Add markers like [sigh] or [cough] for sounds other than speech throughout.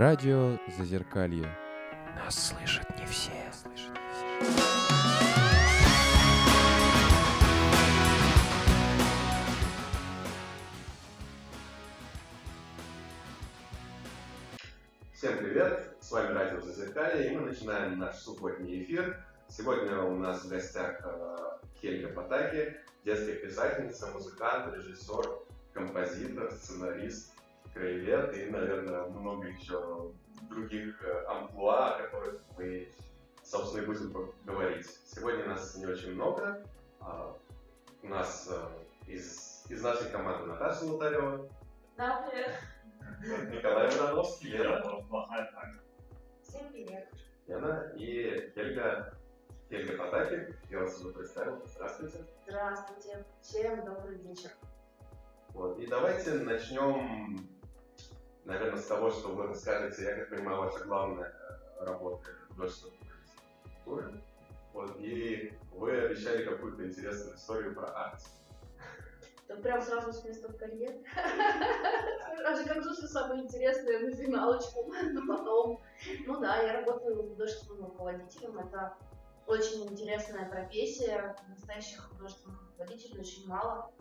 Радио Зазеркалье. Нас слышат не все. Слышат не все. Всем привет! С вами Радио Зазеркалье, и мы начинаем наш субботний эфир. Сегодня у нас в гостях э, Хельга Потаки, детская писательница, музыкант, режиссер, композитор, сценарист, краевед и, наверное, много еще других э, амплуа, о которых мы, собственно, и будем говорить. Сегодня нас не очень много. А, у нас э, из, из нашей команды Наташа Лутарева. Да, привет. Николай Ивановский, Лера. Всем привет. Лена и Хельга, Хельга Потаки. Я вас уже представил. Здравствуйте. Здравствуйте. Всем добрый вечер. Вот. И давайте начнем, наверное, с того, что вы расскажете, я как понимаю, ваша главная э, работа — художественная культура. Вот. И вы обещали какую-то интересную историю про арт. Так прям сразу с места в карьер. [laughs] Даже как же самое интересное на финалочку, но потом. Ну да, я работаю художественным руководителем. Это очень интересная профессия. Настоящих художественных руководителей очень мало.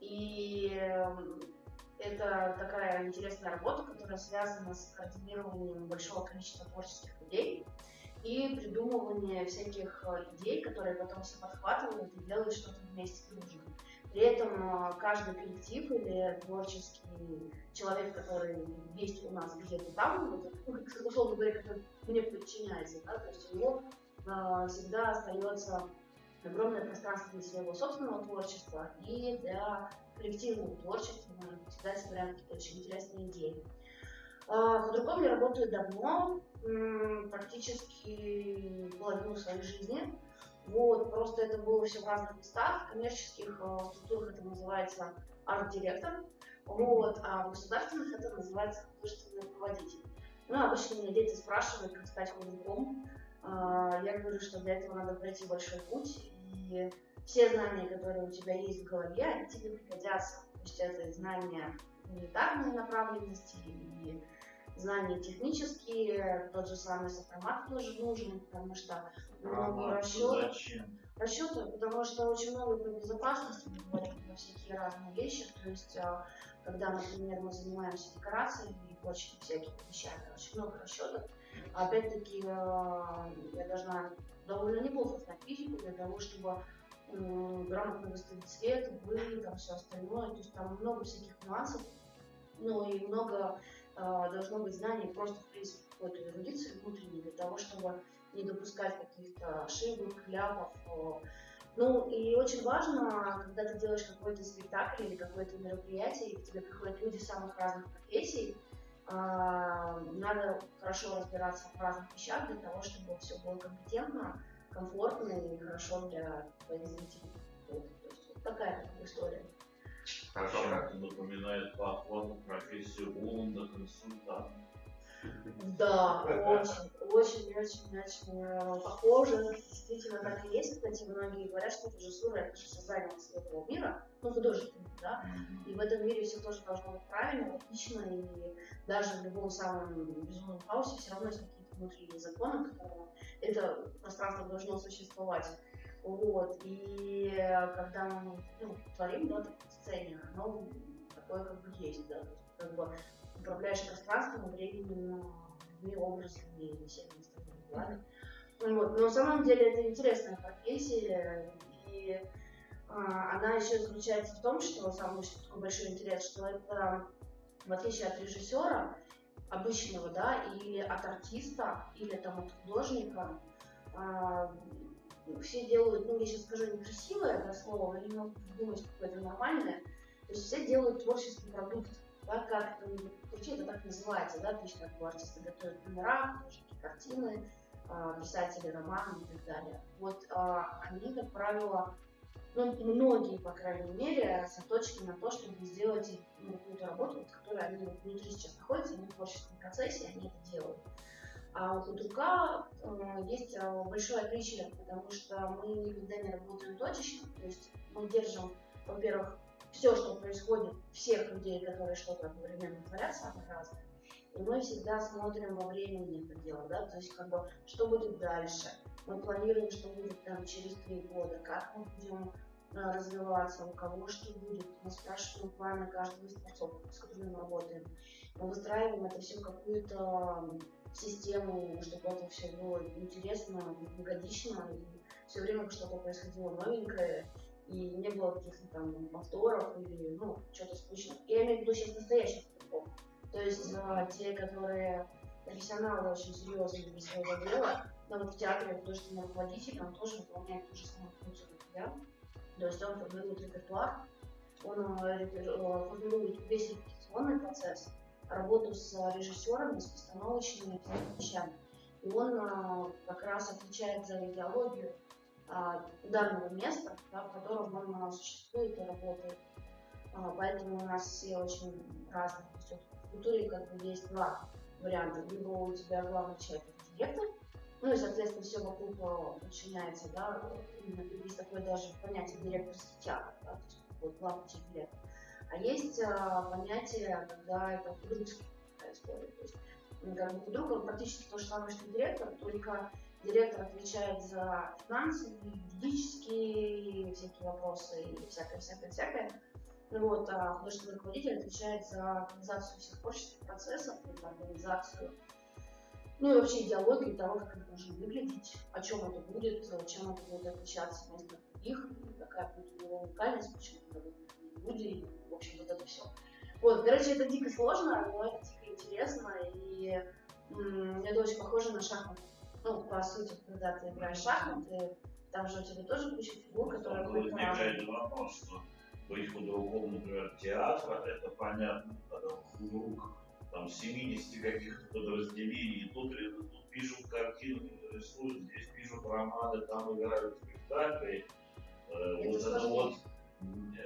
И эм, это такая интересная работа, которая связана с координированием большого количества творческих людей и придумывание всяких э, идей, которые потом все подхватывают и делают что-то вместе дружно. При этом э, каждый коллектив или творческий человек, который есть у нас где-то там, [laughs] условно говоря, который мне подчиняется, да, то есть у него э, всегда остается огромное пространство для своего собственного творчества и для коллективного творчества, мы всегда собираем какие-то очень интересные идеи. А, Худруком я работаю давно, практически половину своей жизни. Вот, просто это было все в разных местах. В коммерческих э, структурах это называется арт-директор, вот, а в государственных это называется художественный руководитель. Ну, обычно меня дети спрашивают, как стать художником. А, я говорю, что для этого надо пройти большой путь, и все знания, которые у тебя есть в голове, они тебе пригодятся. То есть это знания гуманитарной направленности и знания технические, тот же самый сопромат тоже нужен, потому что много А, расчетов. Зачем? Расчеты, потому что очень много про безопасность мы говорим про всякие разные вещи. То есть, а, когда, например, мы занимаемся декорациями и прочими всякими вещами, очень много расчетов. Опять-таки, а, я должна довольно неплохо знать физику для того, чтобы грамотно выставить цвет, вы, там все остальное. То есть там много всяких нюансов, ну и много э, должно быть знаний просто, в принципе, какой-то эрудиции внутренней для того, чтобы не допускать каких-то ошибок, ляпов. э. Ну и очень важно, когда ты делаешь какой-то спектакль или какое-то мероприятие, и к тебе приходят люди самых разных профессий, э, надо хорошо разбираться в разных вещах для того, чтобы все было компетентно, комфортно и хорошо для твоих зрителей. Вот, то есть вот такая история. Хорошо, как? Напоминает по охвату профессию Уланда консультанта. Да, очень, [laughs] очень, очень, очень э, похоже. Действительно так и есть. Кстати, многие говорят, что режиссура это же создание своего мира, ну, художественного, да. И в этом мире все тоже должно быть правильно, логично, и даже в любом самом безумном хаосе все равно есть какие-то внутренние законы, которые это пространство должно существовать. Вот. И когда мы ну, творим, да, так, сцене, оно такое как бы есть, да. Как бы управляешь пространством, временем, людьми, образами и всеми остальными делами. Ну Вот. Но на самом деле это интересная профессия, и а, она еще заключается в том, что самый такой большой интерес, что это в отличие от режиссера обычного, да, или от артиста, или там от художника, а, все делают, ну я сейчас скажу некрасивое да, слово, но не могу придумать какое-то нормальное, то есть все делают творческий продукт, да, как это крути, это так называется, да, то есть как бы артисты готовят номера, картины, а, писатели романы и так далее. Вот а, они, как правило, ну, многие, по крайней мере, заточены на то, чтобы сделать ну, какую-то работу, вот, которая они вот внутри сейчас находятся, они в творческом процессе, они это делают. А у худрука э, есть э, большое отличие, потому что мы никогда не работаем точечно, то есть мы держим, во-первых, все, что происходит, всех людей, которые что-то одновременно творят, самое разное. И мы всегда смотрим во времени это дело, да, то есть как бы, что будет дальше. Мы планируем, что будет там через три года, как мы будем а, развиваться, у кого что будет. Мы спрашиваем планы каждого из творцов, с которыми мы работаем. Мы выстраиваем это все в какую-то систему, чтобы это все было интересно, годично, и все время что-то происходило новенькое, и не было каких-то там повторов или, ну, что-то скучного. Я имею в виду сейчас настоящих игроков. То есть а, те, которые профессионалы очень серьезные для своего дела, но вот в театре художественный руководитель, он тоже выполняет ту же самую функцию, как я. То есть он формирует репертуар, он э, э, формирует весь репетиционный процесс, работу с режиссерами, с постановочными вещами. И он а, как раз отвечает за идеологию а, данного места, да, в котором он существует и работает. А, поэтому у нас все очень разные. То есть в культуре как бы есть два варианта. Либо у тебя главный человек директор, ну и, соответственно, все вокруг подчиняется, да, именно есть такое даже понятие директорский театр, да, то есть вот главный директор. А есть а, понятие, когда это художественная история. То есть, как бы он практически то же самое, что директор, только директор отвечает за финансы, юридические всякие вопросы и всякое, всякое, всякое. Ну вот, а художественный руководитель отвечает за организацию всех творческих процессов, за организацию, ну и вообще идеологию того, как это должно выглядеть, о чем это будет, чем это будет отличаться вместо других, какая будет его уникальность, почему это будет люди, в общем, вот это все. Вот, короче, это дико сложно, но это дико интересно, и это очень похоже на шахматы. Ну, по сути, когда ты играешь шахматы, там же у тебя тоже куча фигур, которые Тут возникает вопрос, что быть художником, например, театра, это понятно, когда художник там 70 каких-то подразделений, тут, тут пишут картины, рисуют, здесь пишут романы, там играют спектакли. Э, вот это вот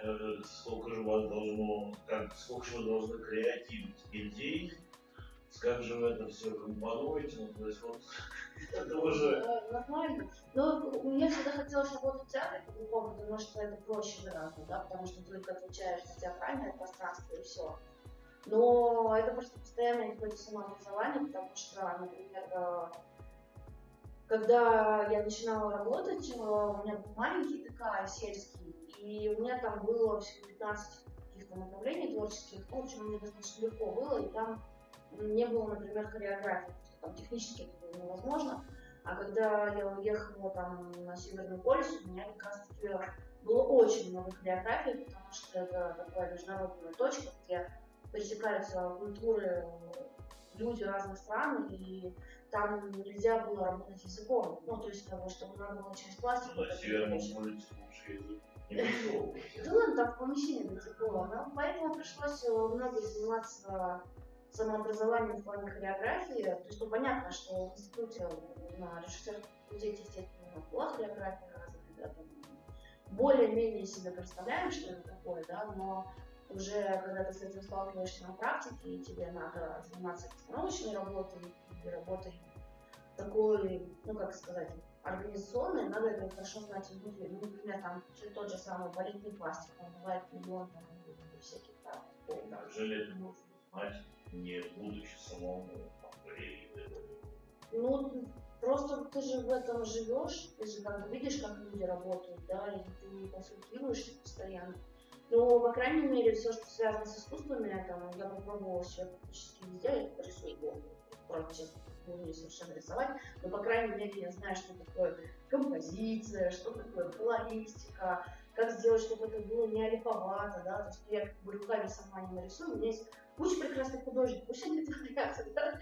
Э, сколько же вас должно, как, сколько же вы должны креативить идей, как же вы это все компонуете, ну, то есть вот [laughs] это уже... Нормально. Но я всегда хотела работать в театре по-другому, потому что это проще гораздо, да, потому что ты только отвечаешь за театральное пространство и все. Но это просто постоянное какое-то самообразование, потому что, например, э, когда я начинала работать, э, у меня был маленький ТК сельский, и у меня там было всего 15 каких-то направлений творческих, в общем, мне достаточно легко было, и там не было, например, хореографии, там технически это было невозможно. А когда я уехала там на Северный полюс, у меня как раз таки было очень много хореографий, потому что это такая международная точка, где пересекаются культуры, люди разных стран, и там нельзя было работать языком. Ну, то есть, того, чтобы надо было через пластик. На Северном язык. [laughs] Да ладно, там в помещении сих пор. Но поэтому пришлось э, много заниматься самообразованием в плане хореографии. То есть, ну, понятно, что в институте на режиссерском факультете, естественно, была хореография развита, да, там более-менее себе представляем, что это такое, да, но уже когда ты с этим сталкиваешься на практике, и тебе надо заниматься постановочной работой, и работой такой, ну как сказать, организационной, надо это хорошо знать изнутри. Ну, например, там тот же самый балетный пластик, там бывает миллион там, всяких там. Неужели это можно знать, не будучи самому балериной? Ну, просто ты же в этом живешь, ты же как видишь, как люди работают, да, и ты консультируешься постоянно. Но, по крайней мере, все, что связано с искусствами, там, я попробовала все практически я рисую правда, сейчас не умею совершенно рисовать, но, по крайней мере, я знаю, что такое композиция, что такое колористика, как сделать, чтобы это было не олиповато, да, то есть я как бы руками сама не нарисую, у меня есть куча прекрасных художников, пусть они творятся, да,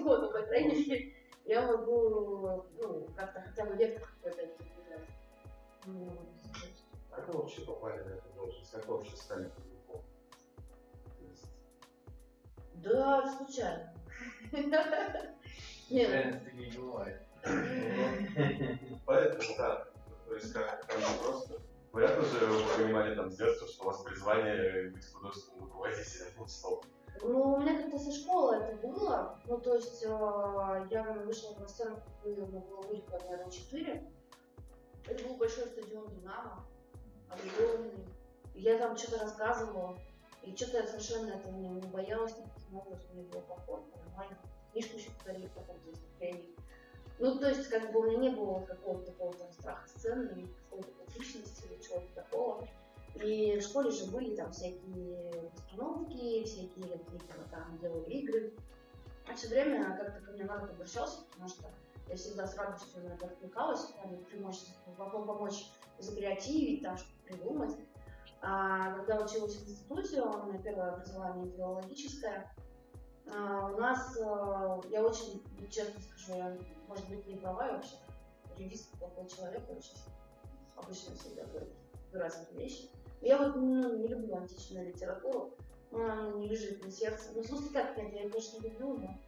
вот, по крайней мере, я могу, ну, как-то хотя бы вектор какой-то ну, Как вы вообще попали на эту должность? Как вы вообще стали художником? Да, случайно. [laughs] Нет. не бывает. Поэтому, да, то есть как там просто... Понятно же, вы понимали там с детства, что у вас призвание быть художественным руководителем, ну, стоп. Ну, у меня как-то со школы это было. Ну, то есть э, я вышла на сцену, было будет, наверное, 4. Это был большой стадион «Динамо», огромный. Я там что-то рассказывала, и что-то я совершенно этого не, не боялась, никаким образом мне было комфортно, нормально. Книжку еще подарили по поводу выступлений. Ну, то есть, как бы у меня не было какого-то такого там страха сцены, или какой-то публичности, или чего-то такого. И в школе же были там всякие постановки, всякие какие-то там делали игры. А все время как-то ко мне народ обращался, потому что я всегда с радостью на это откликалась, в плане помочь, закреативить, там что-то придумать. А когда училась в институте, у меня первое образование филологическое, а, у нас, а, я очень, честно скажу, я, может быть, не права я вообще, юрист плохой человек, очень обычно всегда говорю дурацкие вещи. Но я вот ну, не люблю античную литературу, она не лежит на сердце. Ну, в смысле, как нет, я конечно, люблю, но...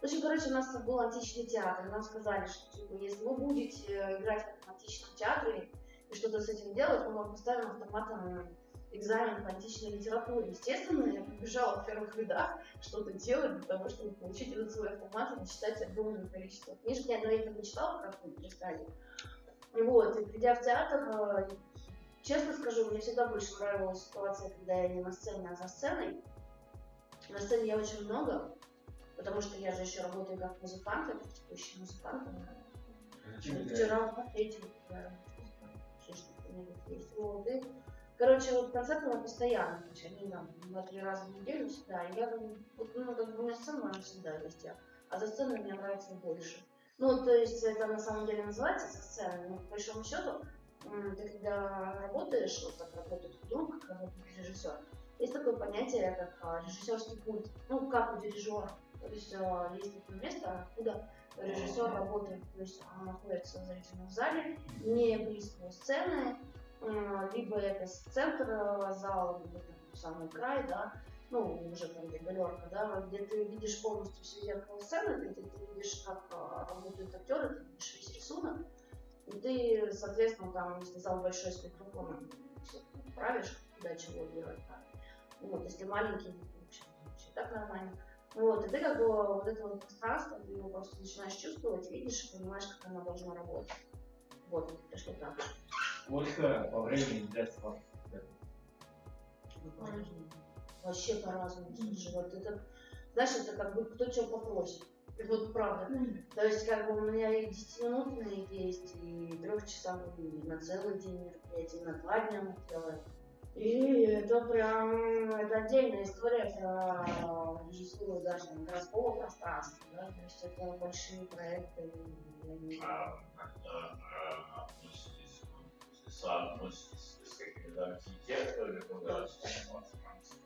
В общем, короче, у нас был античный театр, нам сказали, что, типа, если вы будете играть в античном театре и что-то с этим делать, мы вам поставим автоматом экзамен по античной литературе. Естественно, я побежала в первых рядах что-то делать для того, чтобы получить этот свой автомат и читать огромное количество книжек. Я одно время почитала, как вы перестали. Вот, и придя в театр, э, честно скажу, мне всегда больше нравилась ситуация, когда я не на сцене, а за сценой. На сцене я очень много, потому что я же еще работаю как музыкант, я практикующий музыкант. Вчера в третьем, есть. Вот, и Короче, вот концерты мы постоянно, то есть они там два-три раза в неделю всегда. И я, вот, ну, как бы у меня сцена она всегда есть, а за сценой мне нравится больше. Ну, то есть это на самом деле называется со сцены, но по большому счету, ты когда работаешь, вот как работает художник, как работает режиссер, есть такое понятие, как а, режиссерский пульт, ну, как у дирижера. То есть а, есть такое место, откуда режиссер работает, то есть он находится в зрительном зале, не близко сцены, либо это с центра зала, либо там самый край, да, ну, уже там где галерка, да, где ты видишь полностью все зеркало сцены, где ты видишь, как а, работают актеры, ты видишь весь рисунок, и ты, соответственно, там, если зал большой с микрофоном, правишь, куда чего делать, да. Вот, если маленький, вообще, вообще так нормально. Вот, и ты как бы вот это вот пространство, ты его просто начинаешь чувствовать, видишь и понимаешь, как оно должно работать. Вот, это что так. Сколько по времени для вас? Вообще по-разному. Слушай, вот это, знаешь, это как бы кто что попросит. И вот правда. То есть, как бы у меня и 10-минутные есть, и трехчасовые, и на целый день мероприятия, и на два дня мы делаем. И это прям, это отдельная история про режиссуру даже городского пространства, да, то есть это большие проекты. А, как-то а, соотноситесь с какими-то архитекторами, которые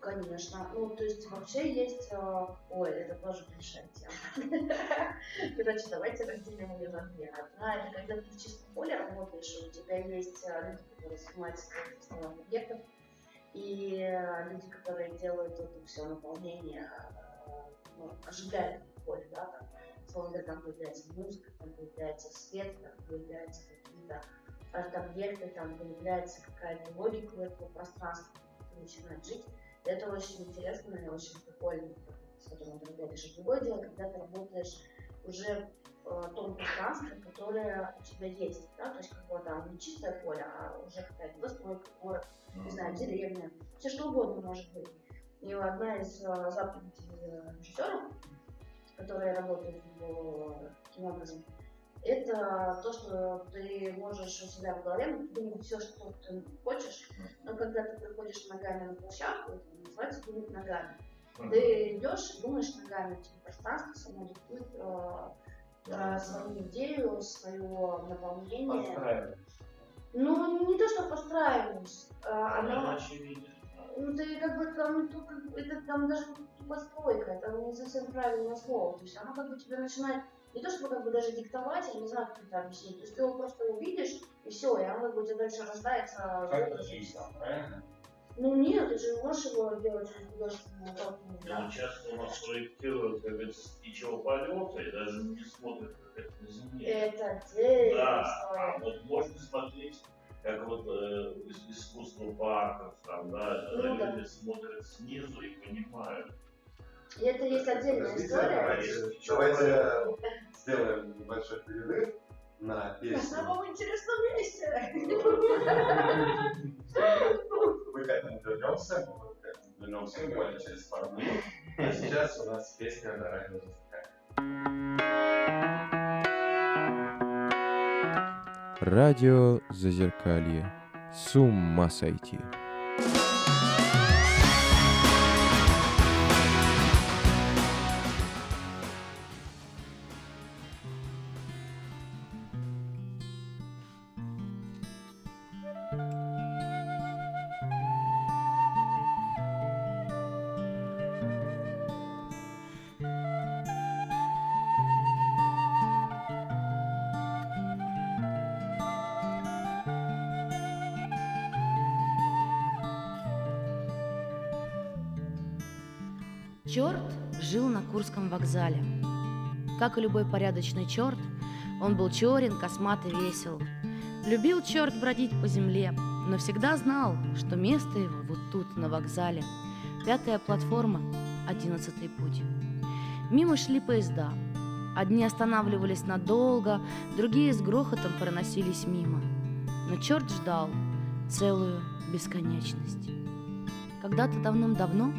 Конечно. Ну, то есть вообще есть... Э, ой, это тоже большая тема. [laughs] Короче, давайте разделим ее на две. Одна, это когда ты в чистом поле работаешь, у тебя есть э, люди, которые занимаются строительством объектов, и э, люди, которые делают это все наполнение, ну, оживляют поле, да, там, словно там появляется музыка, там появляется свет, там появляются какие-то арт-объекты, там появляется какая-то логика у этого пространства, начинает жить. Это очень интересно и очень прикольно, с которым ты работаешь. Другое дело, когда ты работаешь уже в э, том пространстве, которое у тебя есть, да, то есть как бы там не чистое поле, а уже какая-то застройка, город, не знаю, деревня, все что угодно может быть. И одна из э, заповедей режиссеров, которая работает в, таким образом, это то, что ты можешь у себя в голове думать все, что ты хочешь, но когда ты приходишь ногами на площадку, это называется думать ногами. Ты идешь и думаешь ногами, тебе пространство само диктует э, э, свою идею, свое наполнение. Ну, не то, что постраиваешь, э, оно... Ну, ты как бы там, это там даже постройка, это не совсем правильное слово. То есть оно как бы тебе начинает не то чтобы как бы даже диктовать, я не знаю, как это объяснить. То есть ты его просто увидишь, и все, и оно как бы у тебя дальше рождается. Как это жизнь, правильно? Ну нет, ты же можешь его делать художественную толкну. Да. часто у нас проектируют, как говорится, с птичьего полета и даже не смотрят, как это на земле. Это отдельная да, история. а вот можно смотреть, как вот э, искусство парков, там, да, Ну да. люди смотрят снизу и понимают. И это есть отдельная Подождите, история. Давайте, давайте сделаем небольшой перерыв на На песню. самом интересном месте. Мы к этому вернемся, мы к этому Вернемся буквально через пару минут. А сейчас у нас песня на радио Зазеркалье. Радио Зазеркалье. С ума сойти. Как и любой порядочный черт, он был черен, космат и весел. Любил черт бродить по земле, но всегда знал, что место его вот тут, на вокзале. Пятая платформа, одиннадцатый путь. Мимо шли поезда. Одни останавливались надолго, другие с грохотом проносились мимо. Но черт ждал целую бесконечность. Когда-то давным-давно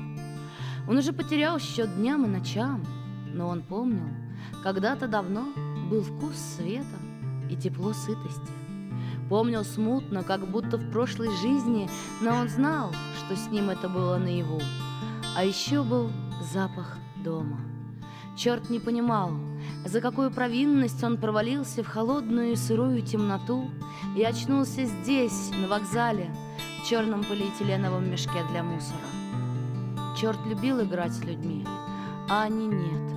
он уже потерял счет дням и ночам, но он помнил, когда-то давно был вкус света и тепло сытости. Помнил смутно, как будто в прошлой жизни, но он знал, что с ним это было наяву. А еще был запах дома. Черт не понимал, за какую провинность он провалился в холодную и сырую темноту и очнулся здесь, на вокзале, в черном полиэтиленовом мешке для мусора. Черт любил играть с людьми, а они нет.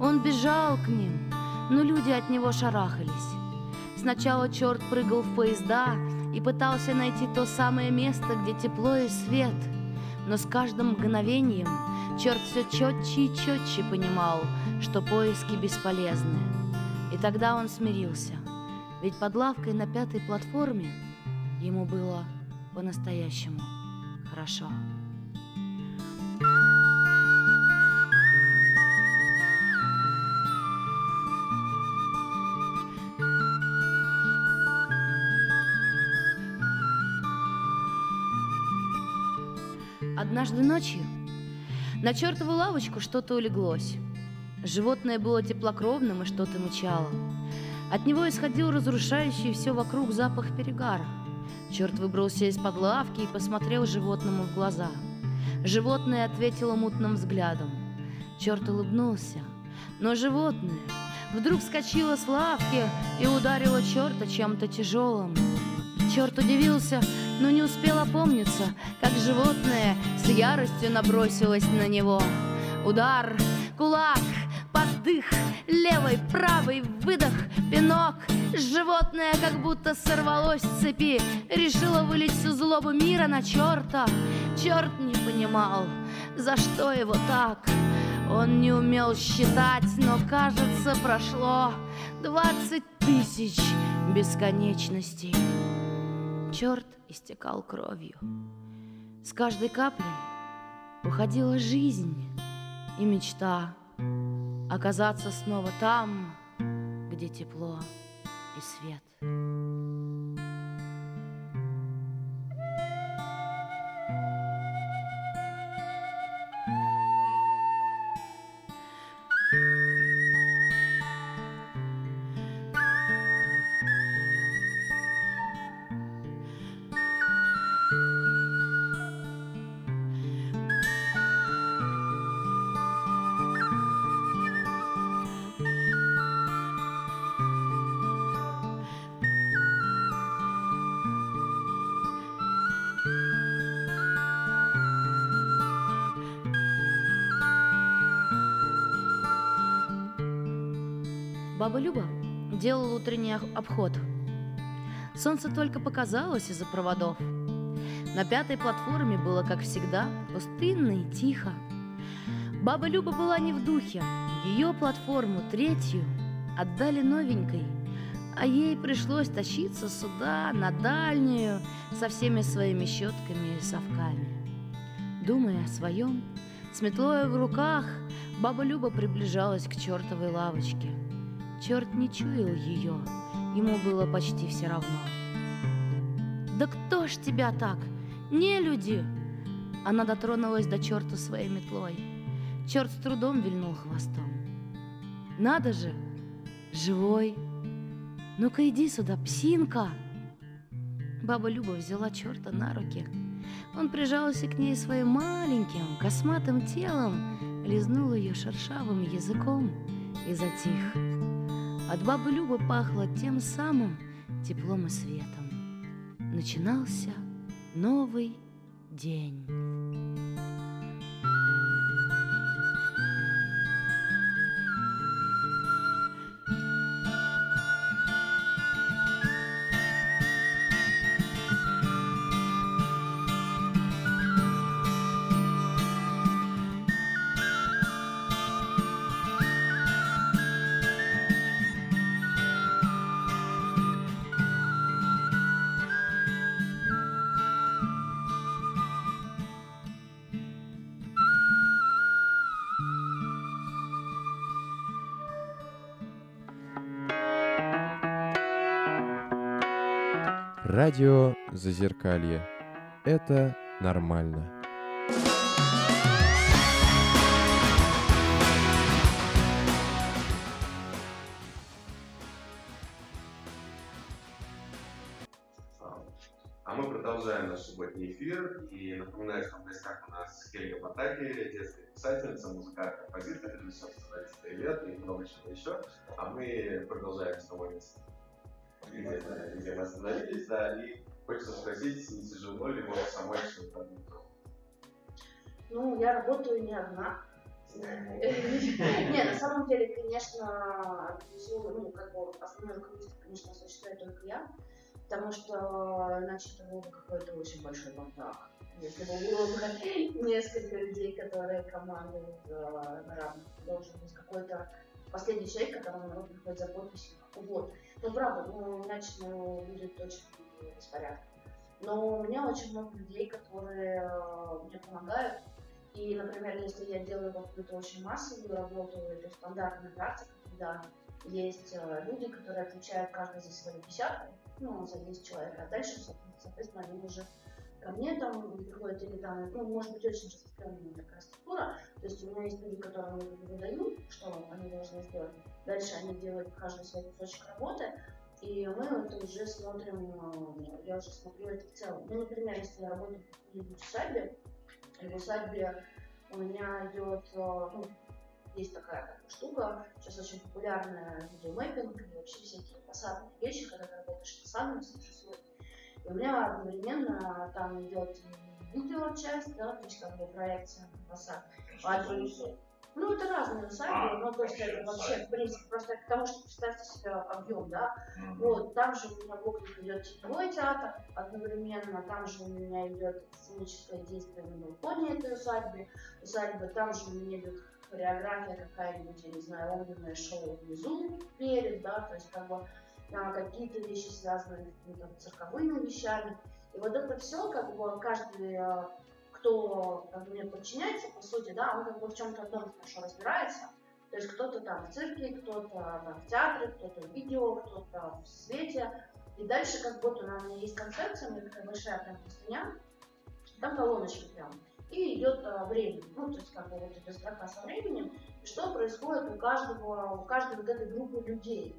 Он бежал к ним, но люди от него шарахались. Сначала черт прыгал в поезда и пытался найти то самое место, где тепло и свет. Но с каждым мгновением черт все четче и четче понимал, что поиски бесполезны. И тогда он смирился, ведь под лавкой на пятой платформе ему было по-настоящему хорошо. Однажды ночью на чертову лавочку что-то улеглось. Животное было теплокровным и что-то мычало. От него исходил разрушающий все вокруг запах перегара. Черт выбрался из-под лавки и посмотрел животному в глаза. Животное ответило мутным взглядом. Черт улыбнулся, но животное вдруг вскочило с лавки и ударило черта чем-то тяжелым. Черт удивился, но не успел опомниться, как животное с яростью набросилось на него. Удар, кулак, поддых, левый, правый, выдох, пинок. Животное как будто сорвалось с цепи, решило вылить всю злобу мира на черта. Черт не понимал, за что его так. Он не умел считать, но, кажется, прошло двадцать тысяч бесконечностей. Черт истекал кровью. С каждой каплей уходила жизнь и мечта оказаться снова там, где тепло и свет. Баба Люба делала утренний обход. Солнце только показалось из-за проводов. На пятой платформе было, как всегда, пустынно и тихо. Баба Люба была не в духе. Ее платформу, третью, отдали новенькой, а ей пришлось тащиться сюда, на дальнюю, со всеми своими щетками и совками. Думая о своем, с метлой в руках, баба Люба приближалась к чертовой лавочке. Черт не чуял ее, ему было почти все равно. «Да кто ж тебя так? Не люди!» Она дотронулась до черта своей метлой. Черт с трудом вильнул хвостом. Надо же, живой. Ну-ка иди сюда, псинка. Баба Люба взяла черта на руки. Он прижался к ней своим маленьким, косматым телом, лизнул ее шершавым языком и затих. От бабы Любы пахло тем самым теплом и светом. Начинался новый день. Радио Зазеркалье. Это нормально. А мы продолжаем наш субботний эфир. И напоминаю, что в гостях у нас Хельга Потаки, детская писательница, музыкальный композитор, режиссер сценариста лет и много чего еще. А мы продолжаем с тобой место, где, мы остановились, да, и хочется спросить, не тяжело ли вот самой что-то Ну, я работаю не одна. Не, на самом деле, конечно, ну, как бы основной руководитель, конечно, осуществляю только я, потому что иначе это был бы какой-то очень большой бардак. Если бы было бы несколько людей, которые командуют э, на равных, должен быть какой-то последний человек, которому народ приходит за подписью. Вот. Ну, правда, ну, иначе ну, будет очень беспорядок. Но у меня очень много людей, которые э, мне помогают. И, например, если я делаю какую-то очень массовую работу, это стандартная практика, когда есть э, люди, которые отвечают каждый за свою десятку, ну, за 10 человек, а дальше, соответственно, они уже ко мне там приходят или там, ну, может быть, очень распространенная такая структура. То есть у меня есть люди, которым я выдаю, что они должны сделать. Дальше они делают каждый свой кусочек работы, и мы это уже смотрим, э, я уже смотрю это в целом. Ну, например, если я работаю в усадьбе, в усадьбе у меня идет, э, ну, есть такая штука, сейчас очень популярная видеомэппинг и вообще всякие фасадные вещи, когда ты работаешь фасадом с. И у меня одновременно там идет видеочасть, да, то есть как бы проекция на. А ну, это разные усадьбы, А, но то есть это вообще в принципе, просто к тому, что представьте себе объем, да, вот, там же у меня в окнах идет тепловой театр, одновременно там же у меня идет сценическое действие на балконе этой усадьбы, усадьбы, там же у меня идет хореография какая-нибудь, я не знаю, огненное шоу внизу, перед, да, то есть как бы какие-то вещи связанные с какими-то цирковыми вещами. И вот это все, как бы каждый, а, кто мне подчиняется, по сути, да, он как бы в чем-то одном хорошо разбирается. То есть кто-то там в цирке, кто-то там в театре, кто-то в видео, кто-то в свете. И дальше как будто у меня есть концепция, у меня такая большая прям простыня, там колоночки прям. И идет а, время, ну, то есть как бы вот эта строка со временем, и что происходит у каждого, у каждой вот этой группы людей.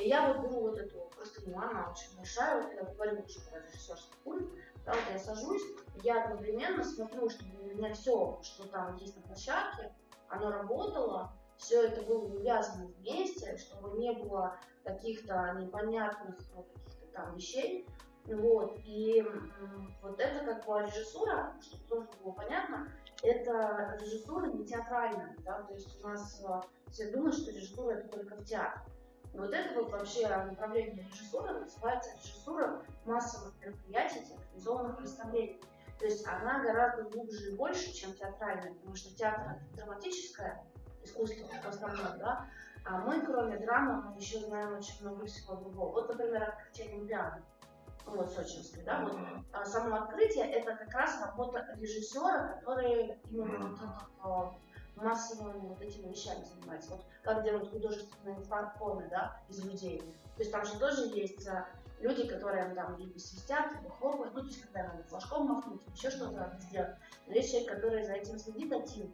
Я вот беру вот эту простыню, она очень большая, вот я говорю про режиссерский пульт, да, вот я сажусь, я одновременно смотрю, чтобы у меня все, что там есть на площадке, оно работало, все это было увязано вместе, чтобы не было каких-то непонятных ну, каких-то там вещей. Вот. И вот это как бы режиссура, чтобы тоже было понятно, это режиссура не театральная, да, то есть у нас э, все думают, что режиссура это только в театре. Вот это вот вообще направление режиссуры называется режиссура массовых мероприятий, театрализованных представлений. То есть она гораздо глубже и больше, чем театральная, потому что театр это драматическое искусство в основном, да, а мы, кроме драмы, мы еще знаем очень много всего другого. Вот, например, открытие Олимпиады, вот, сочинской, да, вот, а само открытие это как раз работа режиссера, который именно вот этот, а, массовыми вот этими вещами занимается. Вот как делают художественные фотоны, да, из людей. То есть там же тоже есть а, люди, которые там либо свистят, либо хлопают, ну, то есть, когда надо флажком махнуть, еще что-то сделать. Но есть человек, который за этим следит один,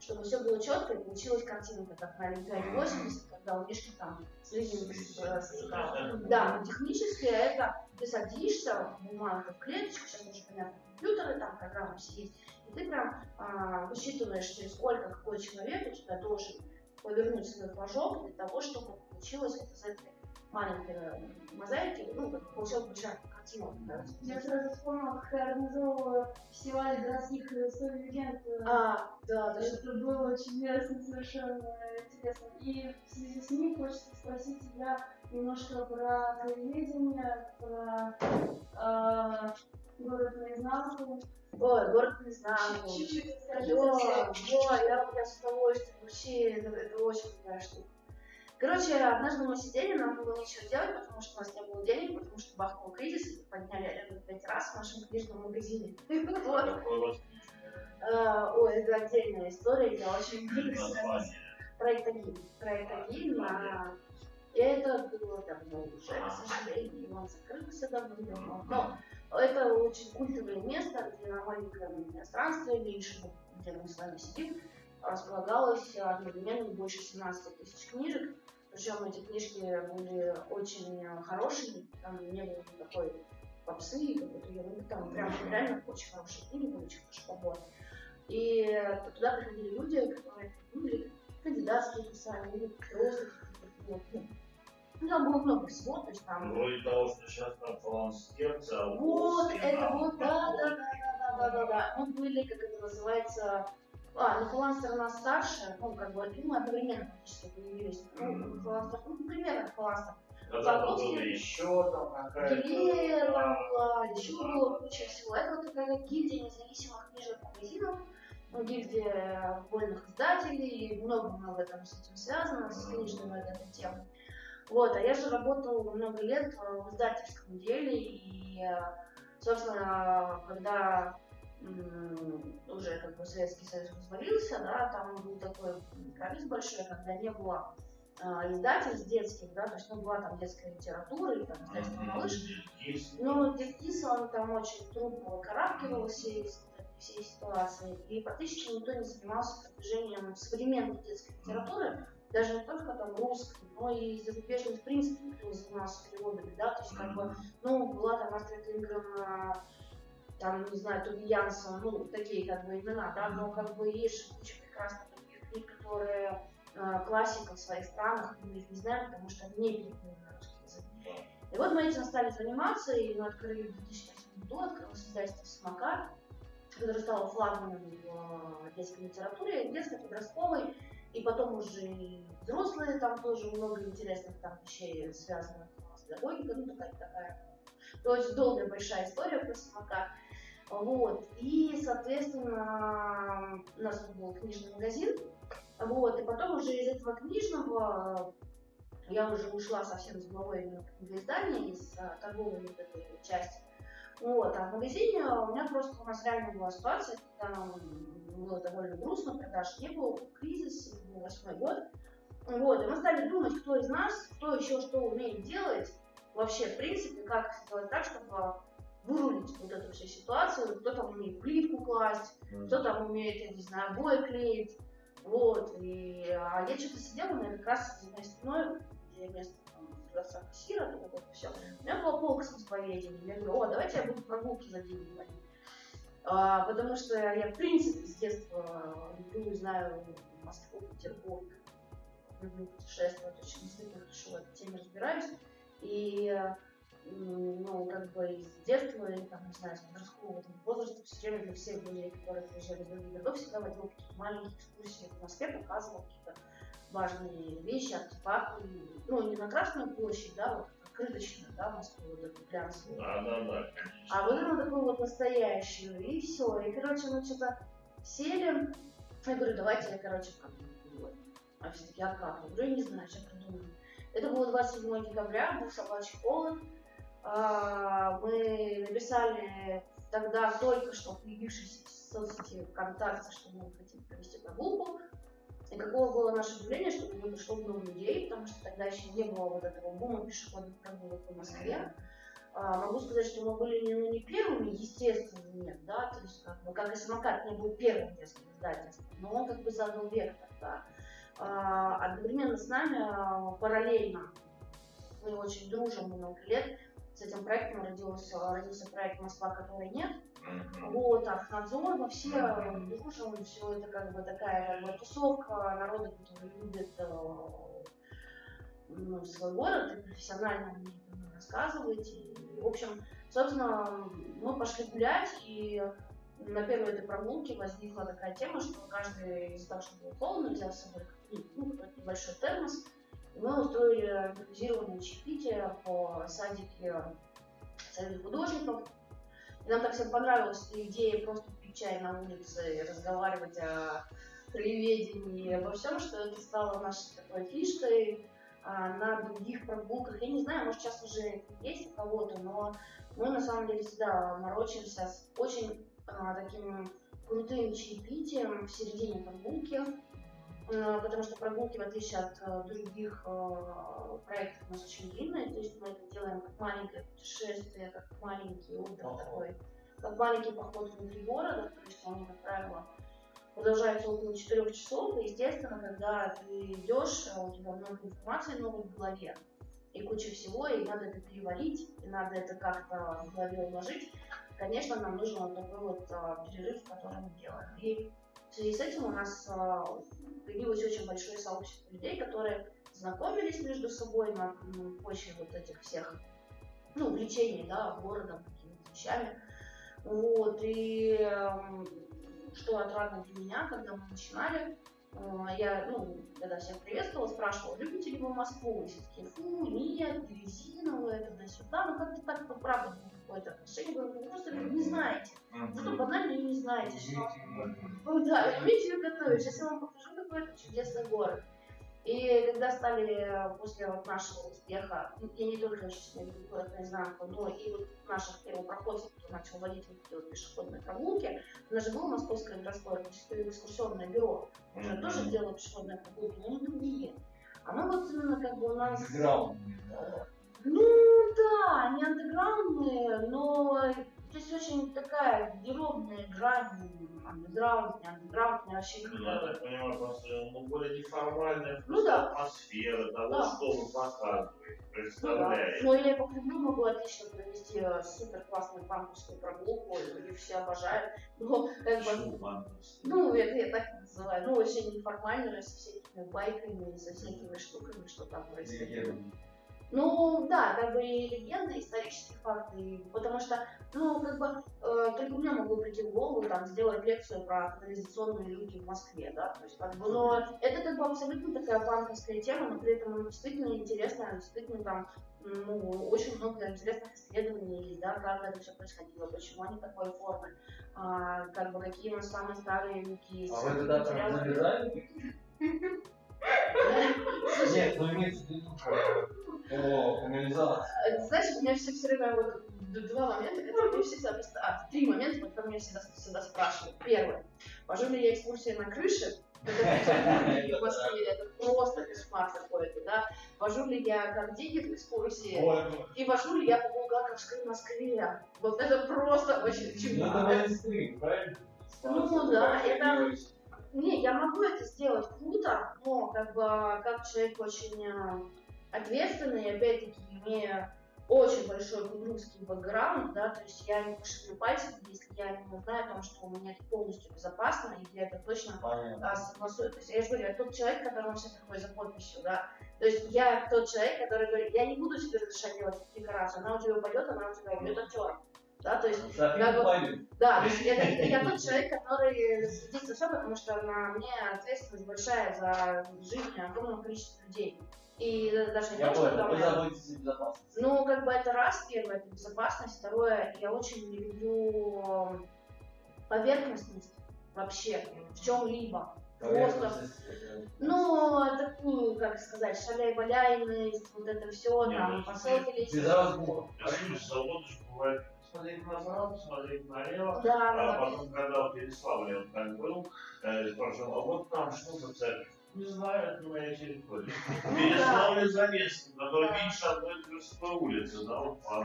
чтобы все было четко и получилась картинка, как на Олимпиаде 80, когда у Мишки там слезинка стекала. Да, но технически это ты садишься, в клеточку, сейчас уже понятно, компьютеры, там программы все есть, и ты прям а, высчитываешь, через сколько какой человек у тебя должен повернуть свой флажок для того, чтобы получилось вот из этой маленькой мозаики, ну, как получилась большая Да? Я сразу вспомнила, как я организовывала фестиваль городских легенд. А, да, да. Это было очень интересно, совершенно интересно. И в связи с ним хочется спросить тебя немножко про телевидение, про э, город наизнанку. Ой, город наизнанку. Чуть-чуть расскажи совсем. ой, я, я с удовольствием. Вообще, это, это очень крутая штука. Короче, однажды мы сидели, нам было нечего делать, потому что у нас не было денег, потому что бахнул кризис, и подняли аренду пять раз в нашем книжном магазине. [laughs] Вот. А, Ой, это отдельная история, я очень люблю название. Проект. Проект Агиль на... Это было давно уже, к сожалению, он закрылся давно-давно. Но это очень культовое место, где на маленьком пространстве, меньше, где мы с вами сидим, располагалось одновременно больше 17 тысяч книжек. Причем эти книжки были очень хорошие, там не было никакой попсы, какой-то ерунды, там прям реально очень хорошие книги, очень хороший подбор. И туда приходили люди, которые были кандидатские писали, или просто ну, ну, там было много всего, то есть там Вроде того, что сейчас там баланс сердца. вот, волосы, это а, вот, да, да, да, да, да, да, да. Мы были, как это называется, а, ну, Фаланстер у нас старше, ну, как бы, ну, одновременно практически появились. Ну, Фаланстер, ну, примерно Фаланстер. Было еще там какая-то... Гилея там была, еще было куча всего. Это вот такая гильдия независимых книжных магазинов, ну, гильдия вольных издателей, много-много там с этим связано, с книжной вот этой темой. Вот, а я же работала много лет в издательском деле, и, собственно, когда уже как бы Советский Союз развалился, да, там был такой кризис большой, когда не было а, издательств детских, да, то есть, ну, была там детская литература, или там издательство «Малыш», но Диккис, он там очень трудно выкарабкивался из всей ситуации, и практически никто не занимался продвижением современной детской литературы, даже не только там русской, но и зарубежной, в принципе, никто не занимался переводами, да, то есть, как бы, ну, была там Астрид Лингрен, а, там, не знаю, Туби Янсон, ну, такие, как бы, имена, да, но, как бы, есть куча прекрасных таких книг, которые э, классика в своих странах, мы их не знаем, потому что они не переведены на русский язык. И вот мы этим стали заниматься, и мы открыли в 2008 году, открылось издательство «Самокат», которое стало флагманом в детской литературе, детской, подростковой, и потом уже и взрослые, там тоже много интересных там вещей связанных с педагогикой, ну такая, такая то есть долгая большая история про самокат. Вот. И, соответственно, у нас был книжный магазин. Вот. И потом уже из этого книжного я уже ушла совсем с головой именно в книгоиздание, из а, торговой вот этой части. Вот. А в магазине у меня просто у нас реально была ситуация, нам было довольно грустно, продаж не было, был кризис, восьмой год. Вот. И мы стали думать, кто из нас, кто еще что умеет делать, вообще, в принципе, как сделать так, чтобы вырулить вот эту всю ситуацию. Кто там умеет плитку класть, кто там умеет, я не знаю, обои клеить. Вот. И, а я что-то сидела, меня как раз за моей спиной, где место там, продавца кассира, вот это все. У меня была полка с исповедением. Я говорю, о, давайте я буду прогулки за день. А, потому что я, в принципе, с детства люблю, знаю Москву, Петербург, люблю путешествовать, очень действительно хорошо в этой теме разбираюсь. И, ну, как бы из детства, или, там, не знаю, с подросткового там, возраста, все время для всех людей, которые приезжали из других городов, всегда водил какие-то маленькие экскурсии в Москве, показывал какие-то важные вещи, артефакты. Ну, не на Красную площадь, да, вот открыточную, да, Москву, вот эту глянцевую. Да, да, да, конечно. А вот эту такую вот настоящую, и все. И, короче, мы что-то сели. Я говорю, давайте я, короче, как А все таки а как? Я говорю, я не знаю, сейчас придумаю. Это было 27 декабря, был собачий холод. А, Мы написали тогда только что появившиеся в соцсети ВКонтакте, что мы хотим провести прогулку. И какого было наше удивление, что к нам пришло много людей, потому что тогда еще не было вот этого бума пешеходных прогулок в Москве. А, Могу сказать, что мы были не, ну, не первыми, естественно, нет, да, то есть как, бы, как и самокат не был первым детским издательством, но он как бы задал вектор, да. А, Одновременно с нами, а, параллельно, мы очень дружим много лет, с этим проектом родился, родился проект «Москва, которой нет», вот, Архнадзор, мы все дружим, все это как бы такая как бы, тусовка народа, который любит э, ну, свой город и профессионально мне рассказывать. И, в общем, собственно, мы пошли гулять, и на первой этой прогулке возникла такая тема, что каждый из того, что было холодно, взял с собой ну, небольшой термос, и мы устроили импровизированное чаепитие по садике Союза художников. И нам так всем понравилась идея просто пить чай на улице, разговаривать о краеведении, обо всем, что это стало нашей такой фишкой а, на других прогулках. Я не знаю, может сейчас уже есть у кого-то, но мы на самом деле всегда морочимся с очень а, таким крутым чаепитием в середине прогулки, потому что прогулки, в отличие от а, других а, проектов, у нас очень длинные, то есть мы это делаем как маленькое путешествие, как маленький отдых такой, как маленький поход внутри города, то есть они, как правило, продолжается около 4 часов, и, естественно, когда ты идешь, у тебя много информации новой в голове, и куча всего, и надо это переварить, и надо это как-то в голове уложить, конечно, нам нужен вот такой вот а, перерыв, который мы делаем. И в связи с этим у нас а, появилось очень большое сообщество людей, которые знакомились между собой на м, почве вот этих всех, ну, увлечений, да, городом, какими-то вещами. Вот, и эм, что отрадно для меня, когда мы начинали, э, я, ну, когда всех приветствовала, спрашивала, любите ли вы Москву? И все такие, фу, нет, резиновая, туда-сюда, ну как-то так, ну, правда, какое-то отношение, вы просто не знаете. Зато банально не знаете, что... Ну да, умеете ее готовить, сейчас я вам покажу, какой это чудесный город. И когда стали после вот нашего успеха, ну, я не только сейчас в виду город наизнанку, но и вот наших первопроходцев, кто начал водить вот эти вот пешеходные прогулки, у нас же было Московское городское экскурсионное бюро, которое тоже делало пешеходные прогулки, но не другие. Оно вот именно как бы у нас... Ну да, не андеграундные, но здесь очень такая неровная грань, андеграунд, не андеграунд, не вообще Ну, я так понимаю, просто ну, более неформальная Ну да. атмосфера того, Да. что вы показываете, Ну да. представляете. Но я по Кремлю могу отлично провести э, супер классную панковскую прогулку, и все обожают. Но как бы, ну, это я так называю, ну, очень неформально, со всякими байками, со всякими штуками, что там происходит. Ну, да, как бы и легенды, исторические факты, потому что, ну, как бы, э, только мне могло прийти в голову, там, сделать лекцию про канализационные люки в Москве, да, то есть, как бы, но это, как бы, абсолютно такая банковская тема, но при этом она действительно интересная, действительно, там, ну, очень много интересных исследований да, как это все происходило, почему они такой формы, а, как бы, какие у нас самые старые люки есть. А вы тогда прям материалы. [laughs] Нет, ну имеется в виду по канализации. Э, знаешь, у меня все, все время вот два момента, которые мне всегда а, три момента, которые меня всегда, всегда спрашивают. Первое. Вожу ли я экскурсии на крыше? Это [laughs] в Москве, это просто кошмар какой-то, да. Вожу ли я как деньги в экскурсии? И вожу ли я по Булгаковской Москве? Вот это просто очень Ну это чудо. мейнстрим, правильно? Ну да, это- Не, я могу это сделать круто, но как бы как человек очень э, ответственный, опять-таки имея очень большой кудрусский бэкграунд, да, то есть я не пошевелю пальцем, если я не знаю о том, что у меня это полностью безопасно, и я это точно Понятно. а, согласую. То есть я же говорю, я тот человек, которому все приходит за подписью, да. То есть я тот человек, который говорит, я не буду тебе разрешать делать эту декорацию, она у тебя упадет, она у тебя убьет актера. Да, то есть я не вот- пойду. да, то есть это, это я тот человек, который следит за все, потому что на мне ответственность большая за жизнь огромного количества людей. И даже не Я то, что понял, там вы я- заботитесь о безопасности. ну, как бы это раз, первое, это безопасность, второе, я очень не люблю эм, поверхностность вообще в чем-либо. Просто, ну, такую, как сказать, шаляй-валяйность, вот это все, там, ну, посылки Без разбора. Я скажу, заводишь, бывает смотреть направо, смотреть налево, Да, а да, потом, когда в Переславле он так был, э, спрашивал, а вот там что за церковь? Не знаю, это моя территория. [laughs] Ну Переславле Зарецкий, который меньше одной Тверской улицы, да, вот по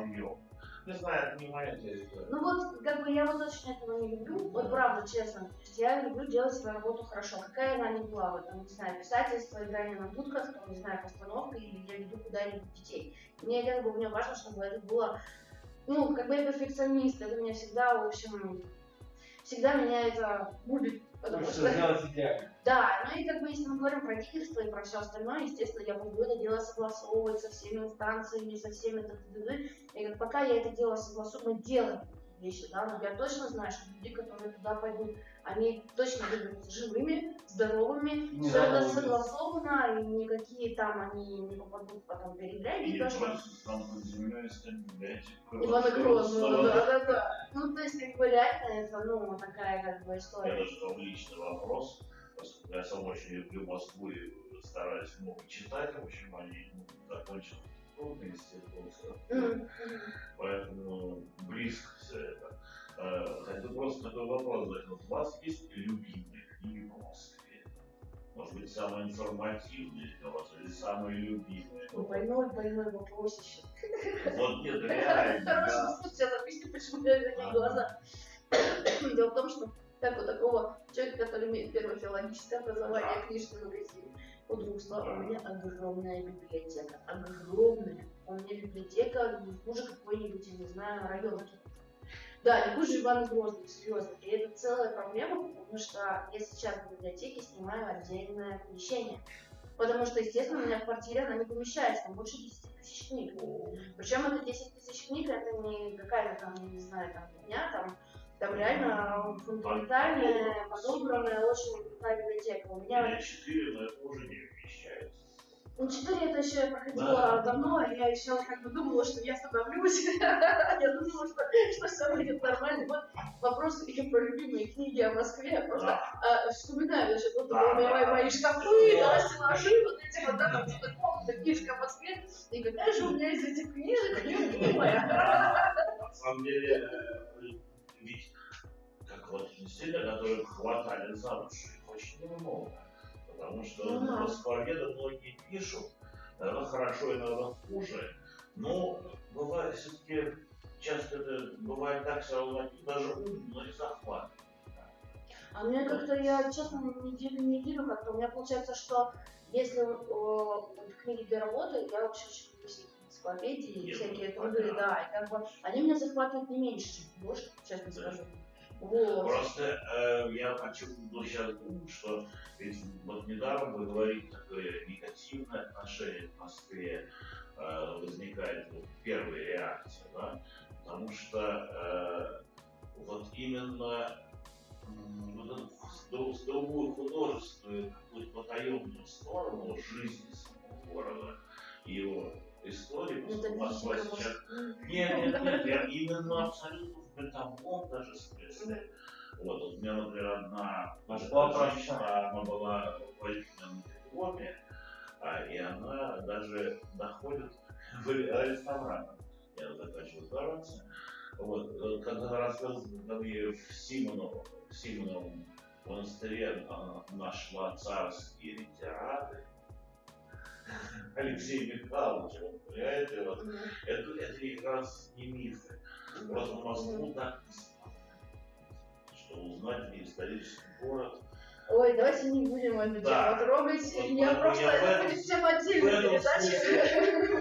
не знаю, это не моя история. Ну вот, как бы я вот очень этого не люблю, вот правда, честно. Я люблю делать свою работу хорошо. Какая она ни была, вот, там, не знаю, писательство, играние на дудках, там, не знаю, постановка, или я веду куда-нибудь детей. Мне как бы мне важно, чтобы это было, ну, как бы я перфекционист, это меня всегда, в общем, всегда меня это губит, потому Хочется что... сделать идеально. Да, ну и как бы если мы говорим про лидерство и про все остальное, естественно, я буду это дело согласовывать со всеми инстанциями, со всеми т.д. И как пока я это дело согласую, мы делаем вещи, да, но я точно знаю, что люди, которые туда пойдут, они точно выберутся живыми, здоровыми, Не все это согласовано, и никакие там они не попадут потом в передряги, И просто там под землей стать библиотекой. Ивана Грозного, да, да, да. Ну, то есть, как бы реально это, ну, такая как бы история. Это же там личный вопрос, поскольку я сам очень люблю Москву и стараюсь много читать, в общем, они ну, закончил трудный институт, Мгм. поэтому близко все это. Э, Хотел просто такой вопрос задать. Вот У вас есть любимые книги по Москве? Может быть, самые информативные для вас или самые любимые? Ну, Больной, больной вопросище. Вот нет, [laughs] реально, Хорошо, да. слушай, сейчас объясню, почему такие Ага. глаза. [coughs] Дело в том, что как у такого человека, который имеет первое филологическое образование, книжный магазин, у Другства у меня огромная библиотека. Огромная. У меня библиотека хуже какой-нибудь, я не знаю, районки. Да, не хуже Ивана Грозного, серьезно. И это целая проблема, потому что я сейчас в библиотеке снимаю отдельное помещение. Потому что, естественно, у меня в квартире она не помещается, там больше 10 тысяч книг. Причем это 10 тысяч книг, это не какая-то там, не знаю, там дня, там, там реально фундаментальная, подобранная, очень крутая библиотека. У меня меня четыре, но это уже не вмещается. Ну, 4 это еще я проходила Да. давно, и я еще как бы думала, что я становлюсь. [laughs] Я думала, что, что все будет нормально. Вот вопрос и про любимые книги о Москве. Я просто Да. а, вспоминаю, значит, вот Да, меня да, мои шкафы, да, стеллажи, вот эти вот, да, там что-то комната, книжка о Москве. И какая же у меня из этих книжек любимая? На самом деле, э, ведь как вот действительно, которые хватали за душу, их очень немного. Потому что Ну да. москвоведы многие пишут, иногда хорошо, иногда хуже. Но бывает все-таки, часто это бывает так, что даже ум, но не захватывает. А мне как-то, я честно, неделю неделю как-то, у меня получается, что если э, книги для работы, я вообще очень люблю всякие энциклопедии и всякие труды, да, и как бы они меня захватывают не меньше, чем больше, честно скажу. Вот. Просто э, я хочу ну, сейчас думать, что ведь вот недавно вы говорите такое негативное отношение к Москве э, возникает вот, первая реакция, да, потому что э, вот именно вот здоровую художественную какую-то потаенную сторону жизни самого города его истории, Ну, физика, сейчас нет, нет, нет, я именно абсолютно в бытовом даже смысле. Вот, у меня, например, одна наша женщина, она была руководителем дипломе, а, и она даже доходит [laughs] в ресторан. Я заканчиваю ресторации. Вот, когда она рассказывала, когда я в Симоново, в Симоновом монастыре она нашла царские литераты, Алексей Михайлович, вот, понимаете, вот, это, это как раз не мифы. Просто Москву так что узнать не исторический город. Ой, давайте не будем эту Да. тему трогать. Вот я просто, я в это этом- будет В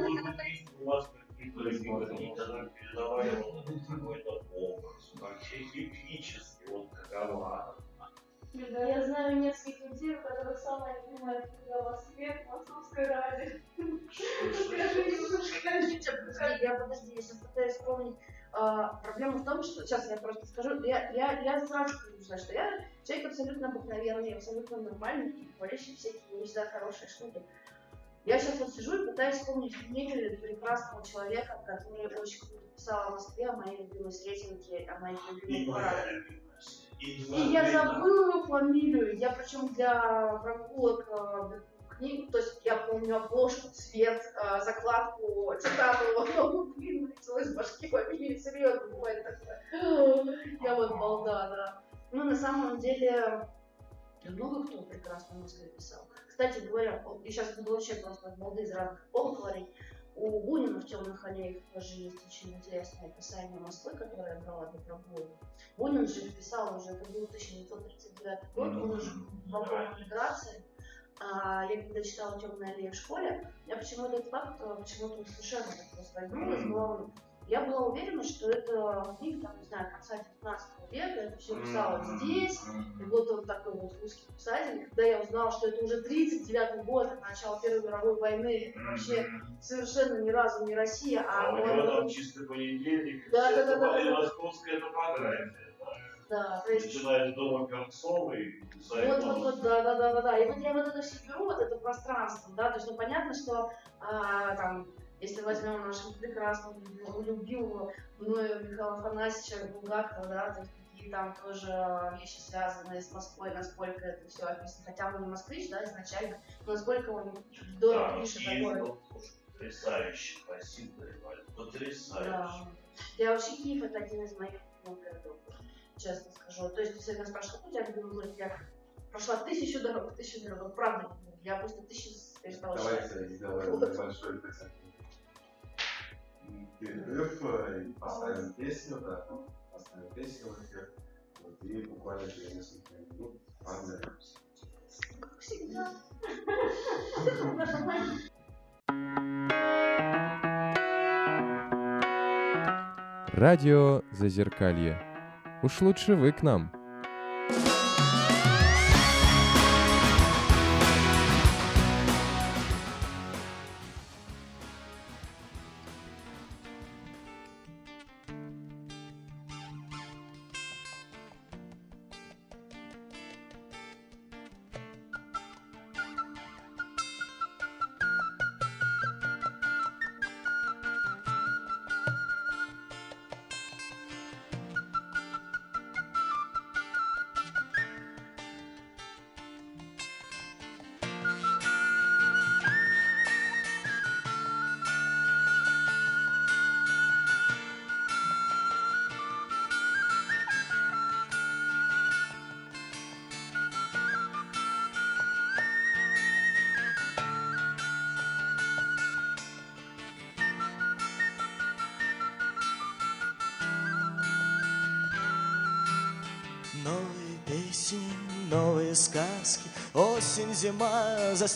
может быть, есть у вас какие-то любимые, которые передавали вот этот какой-то образ, вообще эпический, вот какова Да, я знаю нескольких людей, у которых самая любимая книга в Москве «Московская ради». Расскажи немножко. Подождите, подожди, я подожди, я сейчас пытаюсь вспомнить. А, проблема в том, что сейчас я просто скажу, я, я, я сразу хочу сказать, что я человек абсолютно обыкновенный, абсолютно нормальный, творящий всякие не всегда хорошие штуки. Я сейчас вот сижу и пытаюсь вспомнить книгу прекрасного человека, который очень круто писал о Москве, о моей любимой Сретенке, о моих любимых городах. И И я забыла фамилию. Я причем для прогулок э, книг, то есть я помню обложку, цвет, э, закладку, читала его, [laughs] блин, вылетело из башки фамилии, серьезно, бывает такое. [laughs] Я вот балда, да. Ну, на самом деле, много кто прекрасно Москве писал. Кстати говоря, и сейчас буду вообще просто балды из разных полов говорить. У Бунина в темных аллеях тоже есть очень интересное описание Москвы, которое брала для пробоя. Бунин же писал уже, это был 1939 год, он уже попал в миграции. А я когда читала «Темные аллеи» в школе, я почему-то этот факт э, почему-то совершенно просто возьму из головы. Я была уверена, что это книга, там, не знаю, конца 19 века, это все писалось здесь, и вот он такой вот русский писатель. Когда я узнала, что это уже 39 год, от начала Первой мировой войны, это вообще совершенно ни разу не Россия, а... А у него там чистый понедельник, Да, это да, да, да, московская топография. Да, то есть... Начиная с дома Перцовой, Вот, вот, вот, да, да, да, да, да. И вот я вот это все беру, вот это пространство, да, то есть, ну, понятно, что а, там, если возьмем нашего прекрасного, любимого мною Михаила Афанасьевича Булгакова, да, то есть какие там тоже вещи связанные с Москвой, насколько это все описано, хотя он не москвич, да, изначально, но насколько он здорово Да, пишет Киев такое. потрясающе красивый, потрясающе. Да. Я вообще Киев это один из моих любимых городов, честно скажу. То есть, если меня спрашивают, у тебя любимый город, я прошла тысячу дорог, тысячу дорог, правда, я просто тысячу перестала считать. Давайте сделаем небольшой такой перерыв э, и поставим песню, да, поставим песню в эфир. Вот, и буквально через несколько минут пообщаемся. Как всегда. Радио Зазеркалье. Уж лучше вы к нам.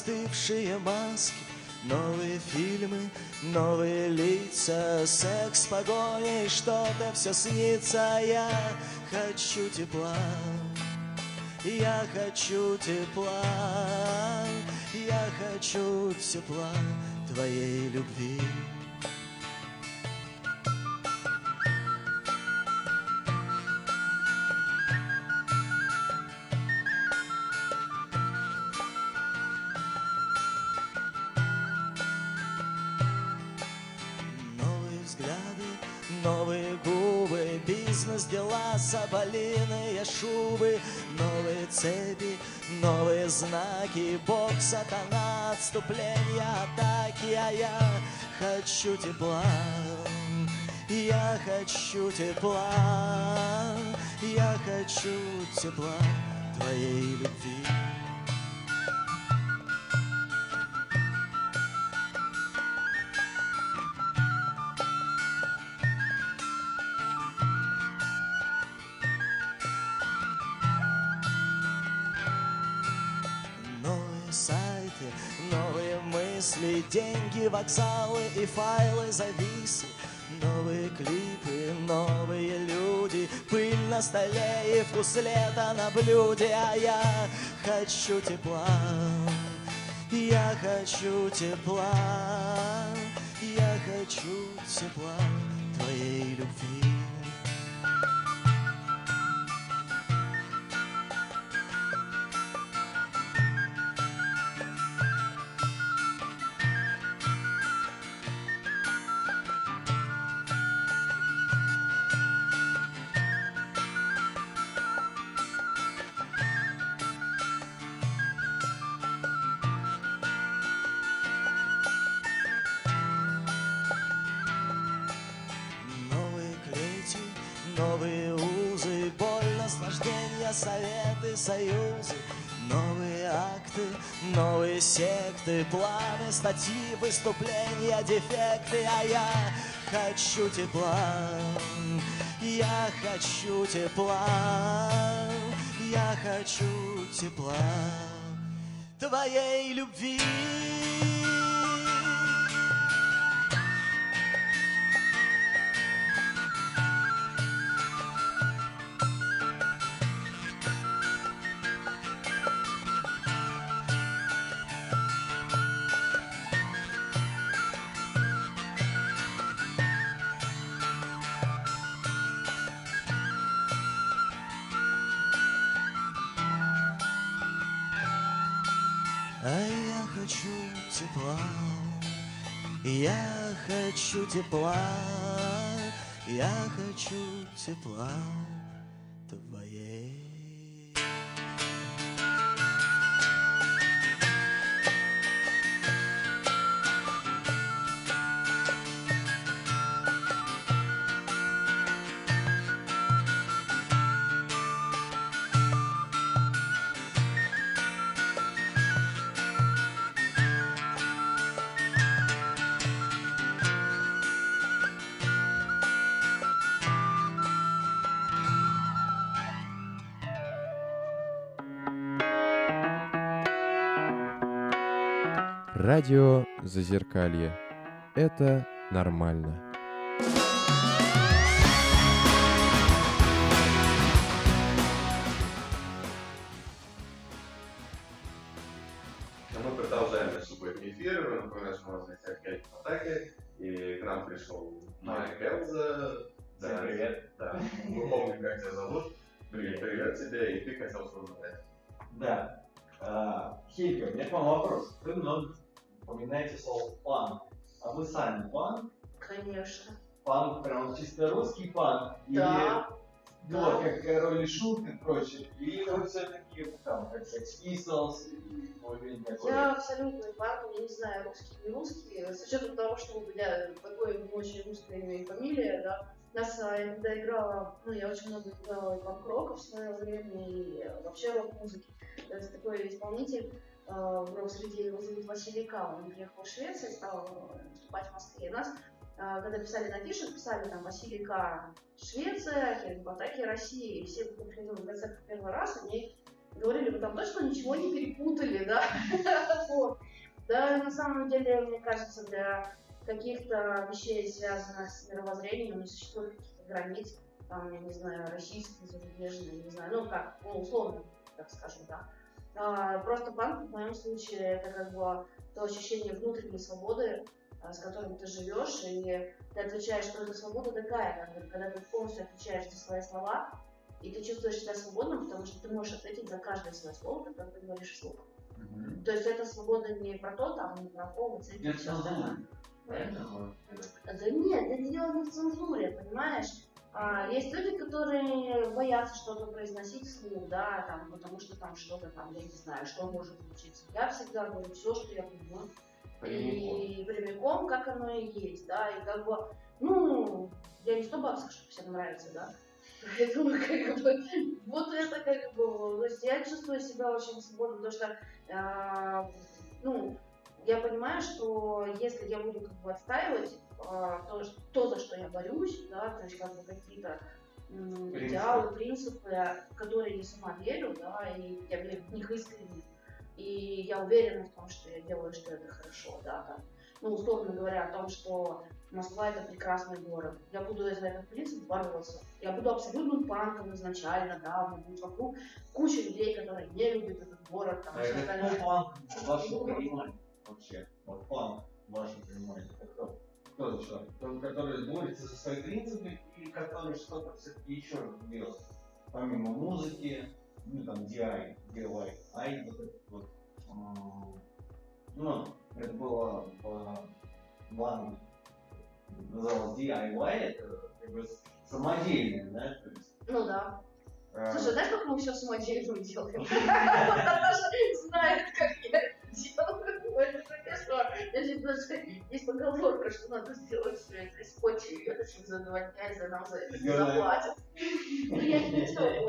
Зима, застывшие маски, новые фильмы, новые лица, секс, погоня и что-то все снится. Я хочу тепла, я хочу тепла, я хочу тепла твоей любви. Знаки, бог, сатана, отступление, атаки, а я хочу тепла, я хочу тепла, я хочу тепла твоей любви. Деньги, вокзалы и файлы зависли. Новые клипы, новые люди, пыль на столе и вкус лета на блюде, а я хочу тепла, я хочу тепла, я хочу тепла твоей любви. Секты, планы, статьи, выступления, дефекты, а я хочу тепла, я хочу тепла, я хочу тепла твоей любви. Хочу тепла, я хочу тепла Радио Зазеркалье. Это нормально. И такой? Я абсолютно панк, я не знаю, русский не русский. С учетом того, что у меня такое не очень русское имя и фамилия, да. Нас, а, я когда играла, ну, я очень много играла и панк-рока в свое время, и вообще рок-музыки. Это такой исполнитель, э, в рок-среде его зовут Василий Кал. Он приехал в Швецию, стал э, выступать в Москве. Нас, э, когда писали на фишах, писали там Василий К. Швеция, Хельга Батаки Россия. И все, кто приходил на концерт в первый раз, они говорили, вы там точно ничего не перепутали, да? [laughs] Да, на самом деле, мне кажется, для каких-то вещей, связанных с мировоззрением, не существует каких-то границ, там, я не знаю, российские, зарубежные, не знаю, ну как, ну условно, так скажем, да. А, просто панк в моем случае это как бы то ощущение внутренней свободы, а, с которым ты живешь, и ты отвечаешь, что эта свобода такая, когда ты полностью отвечаешь за свои слова, и ты чувствуешь себя свободным, потому что ты можешь ответить за каждое свое слово, которое ты говоришь вслух. То есть эта свобода не про то, там, не про пол, цвет, Нет, ну, остальное. Правильно? Да нет, это дело не в цензуре, понимаешь? А, есть люди, которые боятся что-то произносить вслух, да, там, потому что там что-то там, я не знаю, что может случиться. Я всегда говорю все, что я думаю. И прямиком, как оно и есть, да, и как бы, ну, я не 100 баксов, чтобы всем нравится, да. [laughs] Поэтому, как бы, вот это как бы, то есть я чувствую себя очень свободно, потому что, а, ну, я понимаю, что если я буду как бы отстаивать а, то, то, за что я борюсь, да, то есть как бы какие-то Принципы. идеалы, принципы, в которые я сама верю, да, и я верю в них искренне. И я уверена в том, что я делаю, что это хорошо, да, там. Ну, условно говоря, о том, что Москва это прекрасный город. Я буду за этот принцип бороться. Я буду абсолютным панком изначально, да, у меня будет вокруг куча людей, которые не любят этот город, там, А это остальное. панк в вашем понимании вообще? Вот панк в вашем понимании. Это кто? Кто за человек? Тот, который борется за свои принципы и который что-то все-таки еще делает. Помимо музыки, ну там DI, DIY, ай, вот это вот. Ну, это было в, в Англии. Называлось DIY, это как бы самодельное, да? То есть, Ну да. э, Слушай, знаешь, как мы все самодельным делаем? [laughs] Наташа знает, как я это делаю. Это. Я сейчас даже- Есть поговорка, что надо сделать все это из скотча, и это за два дня, и за нам за это заплатят. Ну, я не знаю,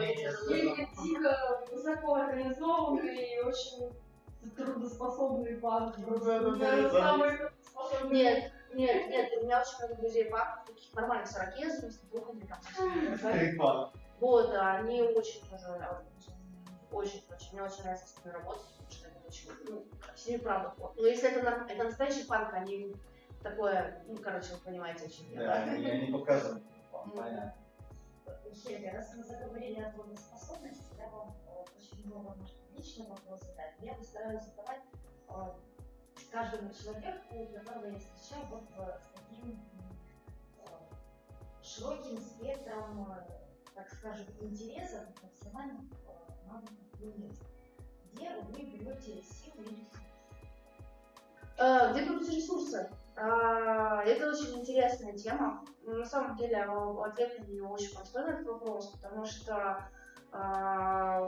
дико высоко организованный и очень трудоспособный банк. Наверное, самый трудоспособный. Нет, нет, нет, у меня очень много друзей папа, таких нормальных сорокезов, с двухами там. Скрипа. Вот, да, они очень тоже, очень, очень, мне очень нравится с ними работать, потому что это очень, ну, с ними правда вот. Но если это, это настоящий панк, они такое, ну, короче, вы понимаете, о чем я. Да, я не показываю. Понятно. Хельга, раз мы заговорили о трудоспособности, я вам э, очень много может, личный вопрос задать. Я постараюсь задавать э, каждому человеку, которого я встречаю, вот э, с таким э, широким спектром, э, так скажем, интересов профессиональных э, навыков. Где вы берете силы и Где берутся ресурсы? Это очень интересная тема. На самом деле, ответ на нее очень простой на этот вопрос, потому что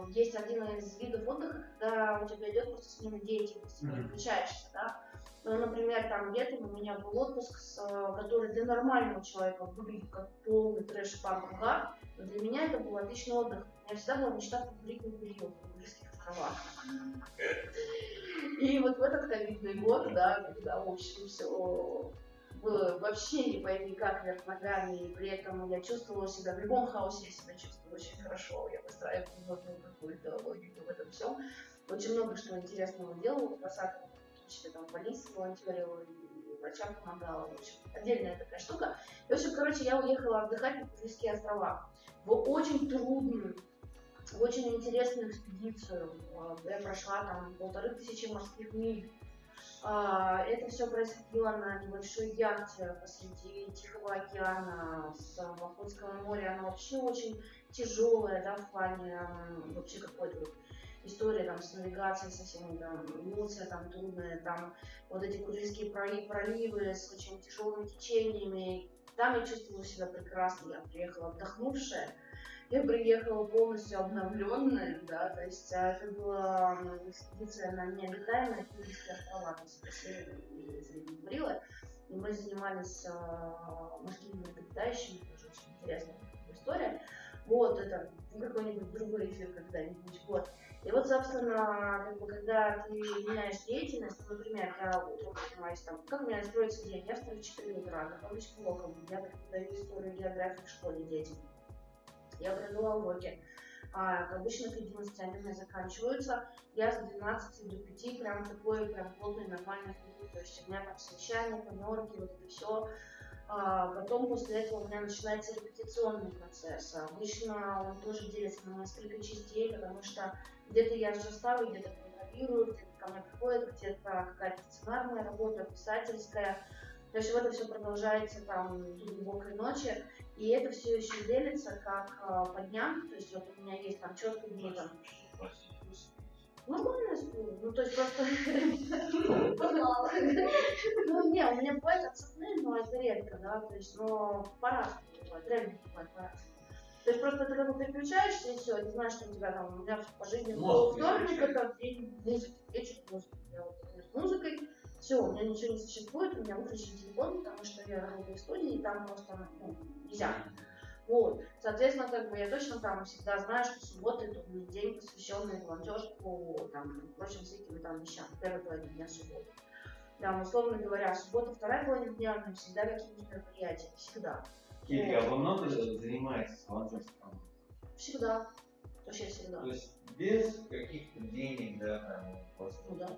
есть один из видов отдыха, когда у тебя идет просто смена деятельности, ты Мгм. переключаешься, да. Ну, например, там летом у меня был отпуск, с, э, который для нормального человека выглядит как полный трэш панк угар, но для меня это был отличный отдых. У меня всегда была мечта покурить на период в Курильских островах. И вот в этот ковидный год, да, когда, в общем, все было вообще не пойми как вверх ногами, и при этом я чувствовала себя, в любом хаосе я себя чувствую очень хорошо, я внутреннюю какую-то логику в этом всем. Очень много что интересного делала, том числе там в больнице волонтерила, и врачам помогала, в общем, отдельная такая штука. И, в общем, короче, я уехала отдыхать на Курильские острова в очень трудную, в очень интересную экспедицию. А, Я прошла там полторы тысячи морских миль. А, Это все происходило на небольшой яхте посреди Тихого океана с Охотского моря. Оно вообще очень тяжелое, да, в плане вообще какой-то вот история там с навигацией со всеми там эмоции там трудные, там вот эти Курильские проли- проливы с очень тяжелыми течениями. Там я чувствовала себя прекрасно, я приехала отдохнувшая, я приехала полностью обновленная, да, то есть а, это была экспедиция на необитаемые Курильские острова, то есть говорила, и мы занимались а, морскими млекопитающими, тоже очень интересная история. Вот, это какой-нибудь другой эфир когда-нибудь, вот. И вот, собственно, как бы, когда ты меняешь деятельность, ну, например, я утром поднимаюсь, там, как у меня строится день, я встаю в 4 утра, готовлюсь к урокам, я преподаю историю и географию в школе детям, я провела уроки. А, обычно, к 11 они у меня заканчиваются. Я с 12 до 5 прям такой прям плотный нормальный круг. То есть у меня там совещания, планерки, вот это все. А, потом после этого у меня начинается репетиционный процесс. А Обычно он тоже делится на несколько частей, потому что где-то я ставлю, где-то контролирую, где-то ко мне приходит, где-то какая-то сценарная работа, писательская. То есть вот это все продолжается там до глубокой ночи. И это все еще делится как а, по дням. То есть вот у меня есть там четко дни там. Нормально сплю. Ну, то есть просто... [laughs] Ну, не, у меня бывает отцепные, но это редко, да, то есть, но по-разному бывает, реально бывает по-разному. То есть просто ты как бы переключаешься и все, ты знаешь, что у тебя там, у меня по жизни был вторник, это день музыки, вечер музыки. Я вот занимаюсь музыкой, все, у меня ничего не существует, у меня выключен телефон, потому что я работаю в студии, и там просто ну, нельзя. Вот. Соответственно, как бы я точно там всегда знаю, что суббота это меня день, посвященный волонтерству, там, прочим всяким там вещам. Первая половина дня субботы. Там, условно говоря, суббота, вторая половина дня, у меня всегда какие-нибудь мероприятия. Всегда. Келька, а вы много занимаетесь волонтерством? Всегда. Вообще всегда. То есть без каких-то денег, да, там, просто... Ну да.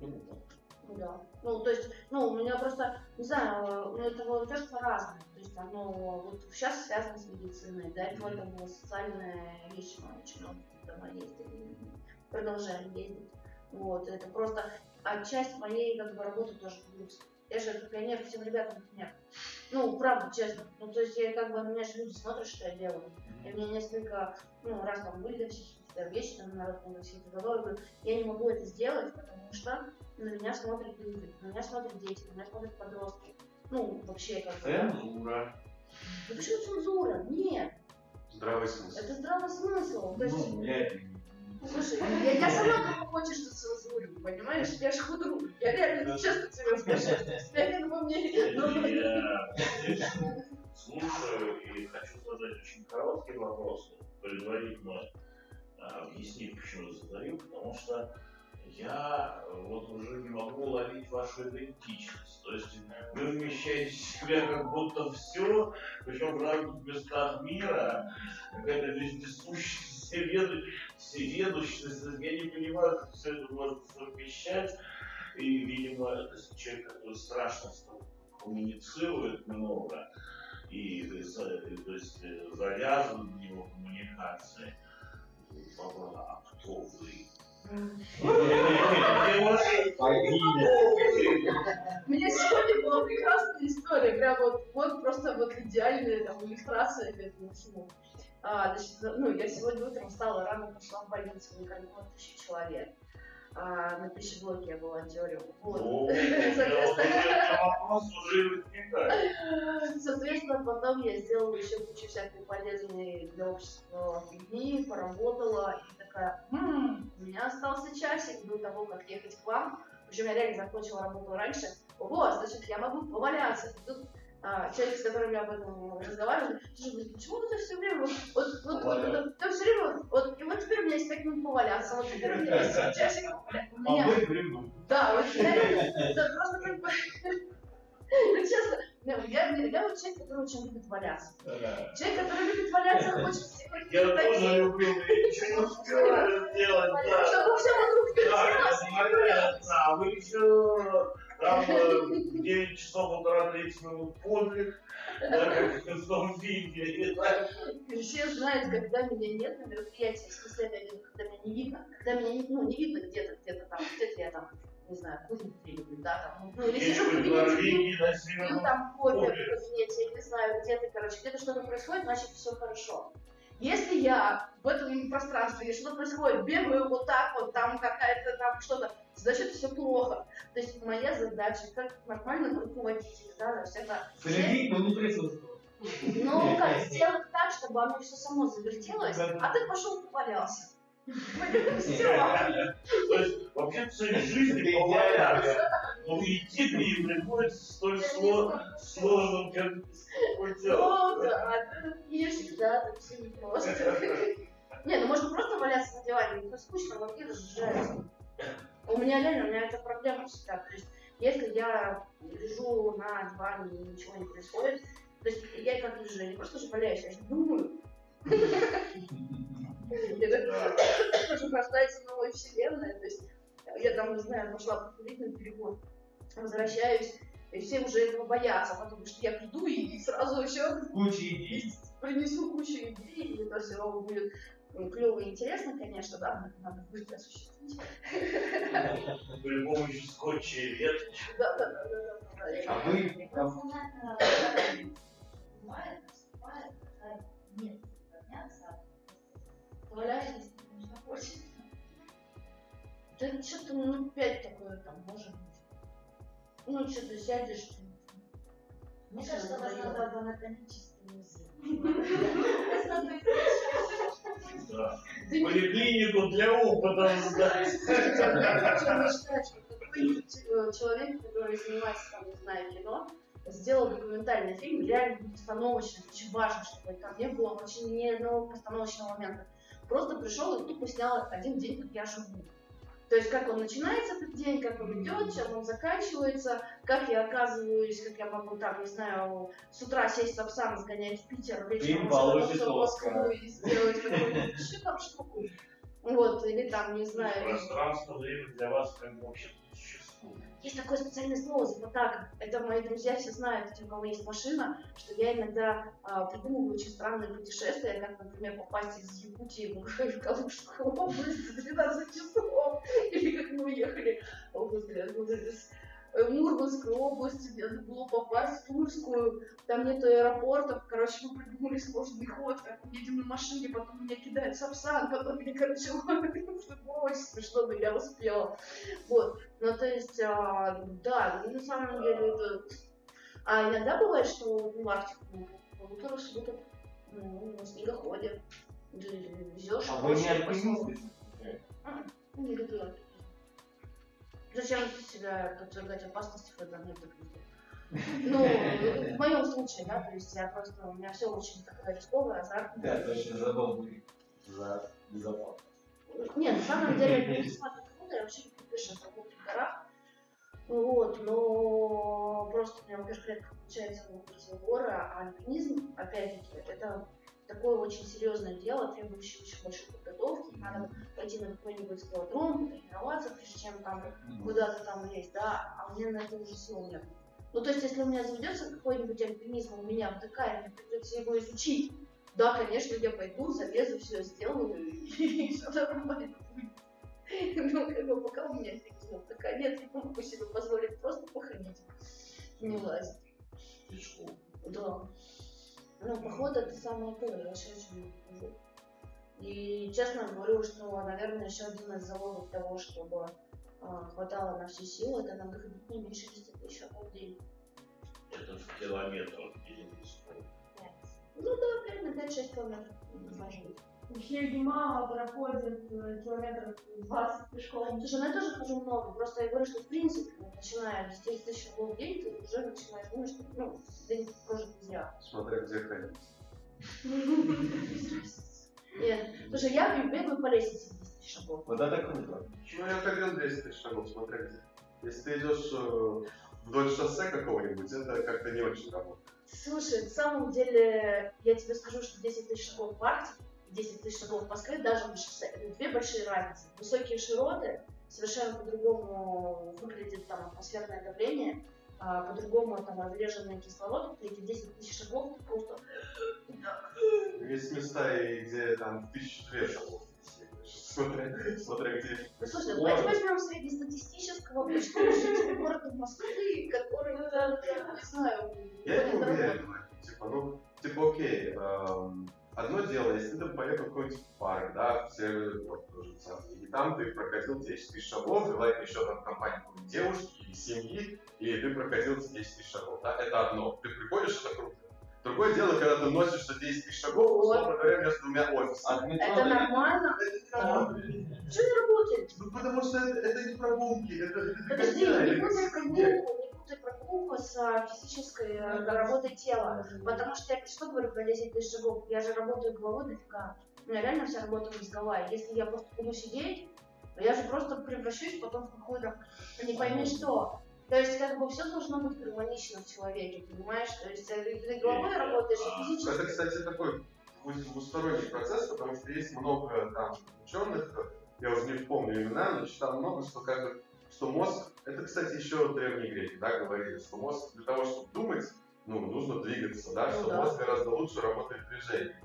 Ну да. Ну, то есть, ну, у меня просто, не знаю, у меня это волонтерство разное. То есть оно вот сейчас связано с медициной. До этого это была социальная вещь, мы очень много дома ездили. Продолжаем ездить. Вот, это просто а часть моей как бы работы тоже плюс. Я же как пионер всем ребятам пример. Ну, правда, честно. Ну, то есть я как бы меня же люди смотрят, что я делаю. И мне несколько, ну, раз там были какие-то вещи, там, народные какие-то говорю, я не могу это сделать, потому что на меня смотрят люди, на меня смотрят дети, на меня смотрят подростки. Ну, вообще как бы. Цензура. Да почему цензура? Нет, Здравый смысл. это здравый смысл. То есть, Ну, я Слушай, я, я сама как хочешь что цензурю, понимаешь? Я же худру. Я реально честно тебе скажу. Я как бы мне... ну, Я слушаю и хочу задать очень короткий вопрос, предварительно а, объяснить, почему задаю, потому что я вот уже не могу ловить вашу идентичность. То есть вы вмещаете в себя как будто все, причем в разных местах мира, какая-то вездесущая всеведу- всеведущность. Я не понимаю, как все это можно совмещать. И, видимо, это человек, который страшно коммуницирует много, и, за- и, то есть э, завязан в него коммуникации. Вопрос, а кто вы? Меня сегодня была прекрасная история, прям вот, вот просто вот идеальная там иллюстрация к этому всему. А, значит, ну, я сегодня утром встала рано, пошла в больницу, было тысяча человек. А, на пищеблоке я волонтерю. Вот. О, [laughs] Соответственно, это вопрос уже возникает. Соответственно, потом я сделала еще кучу всякой полезной для общества фигни, поработала и такая, «М, у меня остался часик до того, как ехать к вам. Причем я реально закончила работу раньше. Ого, значит, я могу поваляться. Тут а, человек, с которым я об этом разговаривала, блин, почему ты все время вот, вот, вот, вот, вот, ты все время, вот, и вот теперь у меня есть пять минут поваляться, вот теперь у меня есть часик поваляться. [laughs] У меня- да, вот реально, это просто как бы... [laughs] Ну, честно, я, я, я вот человек, который очень любит валяться. Человек, который любит валяться, хочет всех Я тоже люблю, ничего [laughs] не успеваю сделать, да. Чтобы все вокруг Да, вертелось. понятно. А вы еще там э, в 9 часов утра 30 минут подвиг, да, как в том так. Все знают, когда меня нет на мероприятии, в смысле, когда меня не видно. Когда меня не, ну, не видно где-то, где-то там, где-то я там, не знаю, кухню люблю, да, там, ну, или сижу в Где-нибудь кабинете, пью там кофе в кабинете, я не знаю, где-то, короче, где-то что-то происходит, значит, все хорошо. Если я в этом пространстве, если что-то происходит, бегаю вот так вот, там какая-то там что-то, значит, все плохо. То есть моя задача, как нормального руководителя, да, всегда Следить, но не присутствовать. ну, как сделать так, чтобы оно все само завертелось, а ты пошел повалялся. Все. То есть вообще цель жизни поваляться. Но идти к ней приходится столь сло- сложным, как. Ну, да, ты не всегда так все непросто. [laughs] Не, ну можно просто валяться на диване, это скучно, вообще разжижается. У меня реально, у меня эта проблема всегда. То есть, если я лежу на диване и ничего не происходит, то есть я как лежу, я не просто же валяюсь, я же думаю. Я так хочу рождается новая вселенная, то есть я там, не знаю, пошла покурить на переход, возвращаюсь, и все уже этого боятся, потому что я приду и сразу еще Куча идей. принесу кучу идей, и это все будет клево и интересно, конечно, да, надо быстро осуществить. При помощи скотча и ветки. Да, да, да, да, да. А вы там наступает, когда нет подняться, Валяешься, нужно хочется. Да что-то минут пять такое там может быть. Ну, что-то сядешь. мне Всё, кажется, вас надо в анатомический музей. [laughs] Да. Поликлинику для опытов сдать. Я считаю, что э, человек, который занимается, там, не знаю, кино, сделал документальный фильм, реально постановочный, очень важно, чтобы там не было вообще ни одного постановочного момента. Просто пришел и тупо снял один день, как я живу. То есть, как он начинается этот день, как он идет, чем он заканчивается, как я оказываюсь, как я могу там, не знаю, с утра сесть в Сапсан, сгонять в Питер, вечером в. Москву и сделать [laughs] там штуку. Вот, или там, не знаю, Пространство, время для вас как бы вообще. Есть такое специальное слово «запотака». Это мои друзья все знают, у кого есть машина, что я иногда а, придумываю очень странные путешествия, как, например, попасть из Якутии в в Калужскую область за 12 часов. [laughs] Или как мы уехали из, э, в Мурманскую область, надо было попасть в Тульскую, там нет аэропортов, короче, мы придумали сложный ход, как мы едем на машине, потом меня кидают в Сапсан, потом меня, короче, [laughs] ловят, очень смешно, но я успела. Вот. Ну, то есть, а, да, ну, на самом деле это... А иногда бывает, что в Арктику полутора суток ну, на снегоходе везешь А вы не альпинисты? Не альпинизм. Зачем себя подвергать опасности, когда нет альпинизма? [laughs] Ну, в моем случае, да, то есть я просто, у меня все очень такое рисковое, азартное. Да, точно забыл бы за безопасность. Нет, на самом деле, альпинизм [laughs] это круто, я вообще пешие прогулки в горах. Вот, но просто у меня, во-первых, редко получается выбраться в горы, а альпинизм, опять-таки, это такое очень серьезное дело, требующее очень большой подготовки. Надо пойти на какой-нибудь скалодром, тренироваться, прежде чем там куда-то там лезть, да, а у меня на это уже сил нет. Ну, то есть, если у меня заведется какой-нибудь альпинизм, у меня в ДК, и мне придется его изучить, да, конечно, я пойду, залезу, все сделаю, [laughs] и все нормально будет. Ну, как бы, пока у меня альпинизма в ДК нет, я могу себе позволить просто походить, не лазить. Пешком. Да. Ну, поход это самое то, я очень люблю поход. И честно говорю, что, наверное, еще один из залогов того, чтобы а, хватало на все силы, это надо ходить не меньше 10 тысяч шагов в день. Это в километрах или в. Ну да, примерно 5-6 километров может быть. Хельгима проходит километров 20 пешком. Слушай, ну я тоже хожу много, просто я говорю, что в принципе, начиная с 10 тысяч шагов в день, ты уже начинаешь думать, что ну, день прожит не зря. Смотря где ходить. Нет, слушай, я бегаю по лестнице 10 тысяч шагов. Вот это круто. Ну, я ходил 10 тысяч шагов, смотря где. Если ты идешь э, вдоль шоссе какого-нибудь, это как-то не очень работает. Слушай, на самом деле, я тебе скажу, что 10 тысяч шагов в Арктике и 10 тысяч шагов в Москве даже на шоссе, это две большие разницы. Высокие широты, совершенно по-другому выглядит там атмосферное давление, а по-другому там разреженный кислород, эти 10 тысяч шагов ты просто... Есть места, где там в тысячу две шагов. Смотря, смотря где. Ну, слушай, давайте возьмем среднестатистического обычного жителя города Москвы, который, да, не знаю, Я не уверен, типа, ну, типа, окей, эм, одно дело, если ты поехал в какой-нибудь парк, да, в Северный порт тоже самое, и там ты проходил 10 тысяч шагов, желательно еще там в компании какой-нибудь девушки или семьи, и ты проходил эти 10 тысяч шагов, да, это одно. Ты приходишь, это круто. Другое дело, когда ты носишься 10 тысяч шагов, условно говоря, между двумя офисами. Это нормально? Это не работает. Что не работает? Ну, потому что это, это не прогулки, это, это Подожди, не это прогулку, не путай прогулку с а, физической э, работой тела. Потому что я что говорю про 10 тысяч шагов? Я же работаю головой дофига. У меня реально вся работа мозговая. Если я просто буду сидеть, я же просто превращусь потом в какую-то не пойми что. То есть как бы все должно быть гармонично в человеке, понимаешь? То есть э, ты головой работаешь, и Это, физически. кстати, такой двусторонний процесс, потому что есть много там ученых, я уже не помню имена, но читал много, что как бы, что мозг, это, кстати, еще древние греки, да, говорили, что мозг для того, чтобы думать, ну, нужно двигаться, да, Ну что да. мозг гораздо лучше работает в движении.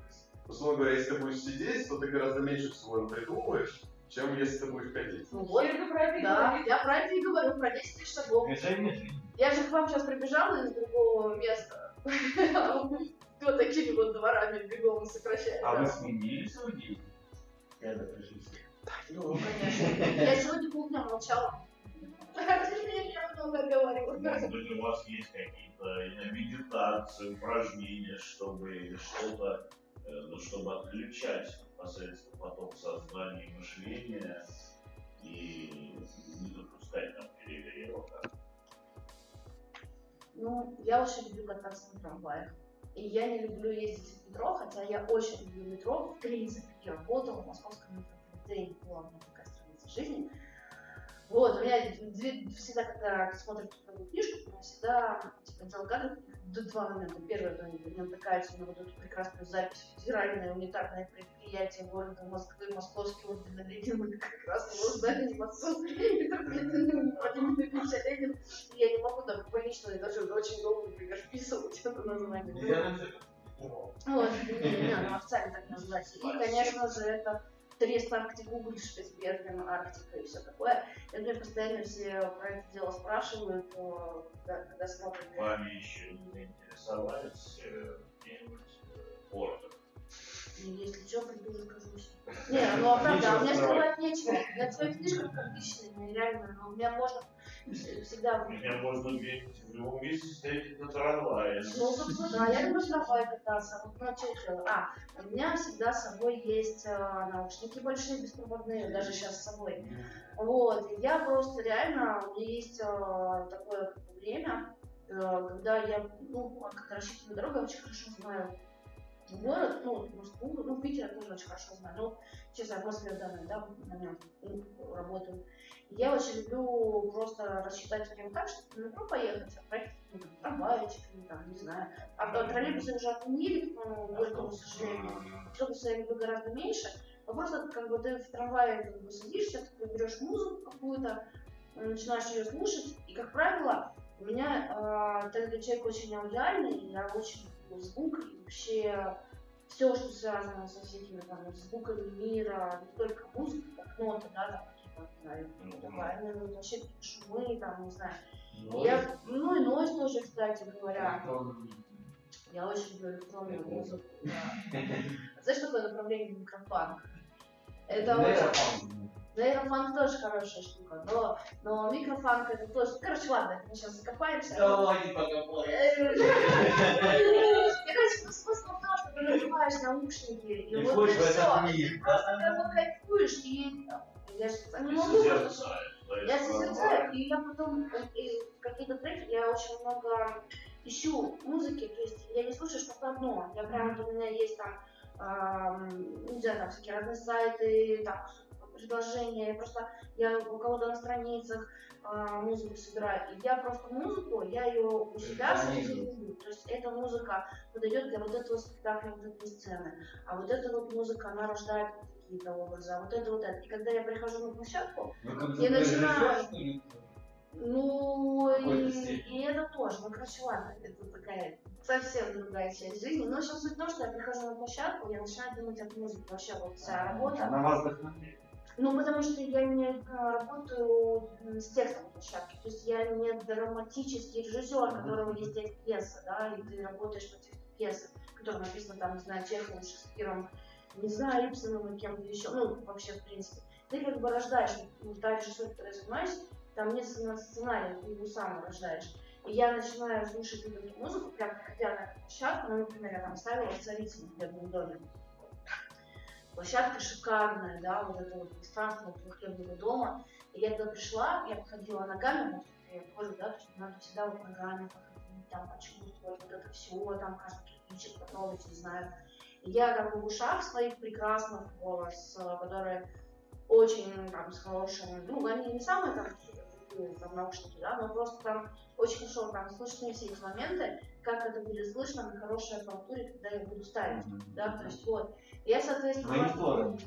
Условно говоря, если ты будешь сидеть, то ты гораздо меньше всего придумаешь, чем если ты будешь ходить. Ну вот, Только про это и да, говорит. я про это и говорю, про 10 тысяч шагов. Движение жизни. Я же к вам сейчас прибежала из другого места. А [laughs] Вот такими вот дворами бегом сокращаете. А вы сменили свой день? Ну, конечно. Я сегодня полдня молчала. Говорила. Может быть, у вас есть какие-то медитации, упражнения, чтобы что-то, э, ну, чтобы отключать посредством поток сознания и мышления и не допускать там перегрева. Ну, я очень люблю кататься на трамваях. И я не люблю ездить в метро, хотя я очень люблю метро. В принципе, я работала в московском метрополитене, была у меня такая страница жизни. Вот, у меня две- всегда, когда смотрят какую книжку, у меня всегда типа, отдел кадров до два момента. Первое, это они натыкаются на вот эту прекрасную запись Федеральное унитарное предприятие города Москвы, Московский орден Ленина, как раз его здание московский [laughs] Ленин. Я не могу там больничную даже очень долго, например, вписывать это название. Вот, официально так называется. И, конечно же, это Трест Арктик Уголь, Шпицберген, Арктика и все такое. И мне постоянно все про это дело спрашивают, когда, когда смотрят. Вами еще не заинтересовались э, где-нибудь э, портом. И если что, приду, расскажусь. Не, ну а правда, а у меня скрывать нечего. Я в своих книжках отличные, реально. Но у меня можно... всегда... Меня можно где-нибудь в любом месте встретить на трамвае. Ну, собственно, да, я люблю с трамвае кататься. Вот, ну, что я делаю? А, у меня всегда с собой есть э, наушники большие, беспроводные, даже сейчас с собой. Вот, и я просто реально, у меня есть э, такое время, э, когда я, ну, как рассчитываю дорогу, я очень хорошо знаю город, ну, Москву, ну, Питер я тоже очень хорошо знаю, ну, сейчас я в данный да, момент ну, работаю. Я очень люблю просто рассчитать время так, чтобы на метро поехать, а проехать ну, там, трамвайчиками, там, не знаю. А троллейбусы уже отменили, ну, Горькому, к сожалению. Автобусы я люблю гораздо меньше. Но просто как бы ты в трамвае как бы садишься, ты берешь музыку какую-то, начинаешь ее слушать, и, как правило, у меня э, этот человек очень аудиальный, я очень звук, и вообще все, что связано со всякими там звуками мира, не только музыка, как ноты, да, там какие-то, вокальные, ну, вообще шумы, там, не знаю. Я, ну и нойз тоже, кстати говоря. Я очень люблю электронную музыку. Да. Знаешь, что такое направление микрофанк? Это очень... Нейрофанк тоже хорошая штука, но, но микрофанк это тоже... Короче, ладно, мы сейчас закопаемся. Давай не покопаемся. Я хочу смысл в том, что ты надеваешь наушники, и, И вот в все. Просто как бы кайфуешь, и я же не могу просто я созерцаю, и я потом э, какие-то треки, я очень много ищу музыки, то есть я не слушаю что-то одно. Я прям, вот у меня есть там, ам, не знаю, там всякие разные сайты, там, предложения, я просто, я у кого-то на страницах а, музыку собираю, и я просто музыку, я ее у себя создаю. То есть эта музыка подойдет для вот этого спектакля, вот этой сцены, а вот эта вот музыка, она рождает какие-то образы, а вот это вот это. И когда я прихожу на площадку, Ну, я начинаю... режиссер? Ну, и, и это тоже. Ну, короче, ладно, это такая совсем другая часть жизни. Но сейчас суть в том, что я прихожу на площадку, я начинаю думать о музыке. Вообще, вот вся работа. Она вас вдохновляет. Ну, потому что я не а, работаю с текстом площадки. То есть я не драматический режиссер, у которого есть текст пьесы, да, и ты работаешь по тексту пьесы, которая написана там, не знаю, Чеховым, Шекспиром, не знаю, Ипсоном и кем-то еще. Ну, вообще, в принципе. Ты как бы рождаешь, ну, та режиссура, которой я занимаюсь, там нет сцена- сценария, ты его сам рождаешь. И я начинаю слушать эту музыку, прям приходя на площадку, ну, например, я там ставила в бедном доме. Площадка шикарная, да, вот это вот пространство этого хлебного дома. И я туда пришла, я походила ногами, я тоже, да, то есть надо всегда вот ногами там почувствовать вот это все, там каждый кирпичик потрогать, не знаю. И я там в ушах своих прекрасных голос, э, которые очень там с хорошим, ну, они не самые там крутые, там наушники, да, но просто там очень хорошо там слышны все эти моменты, как это будет слышно на хорошей аппаратуре, когда я буду ставить, да, то есть вот. Я, соответственно... Монитором.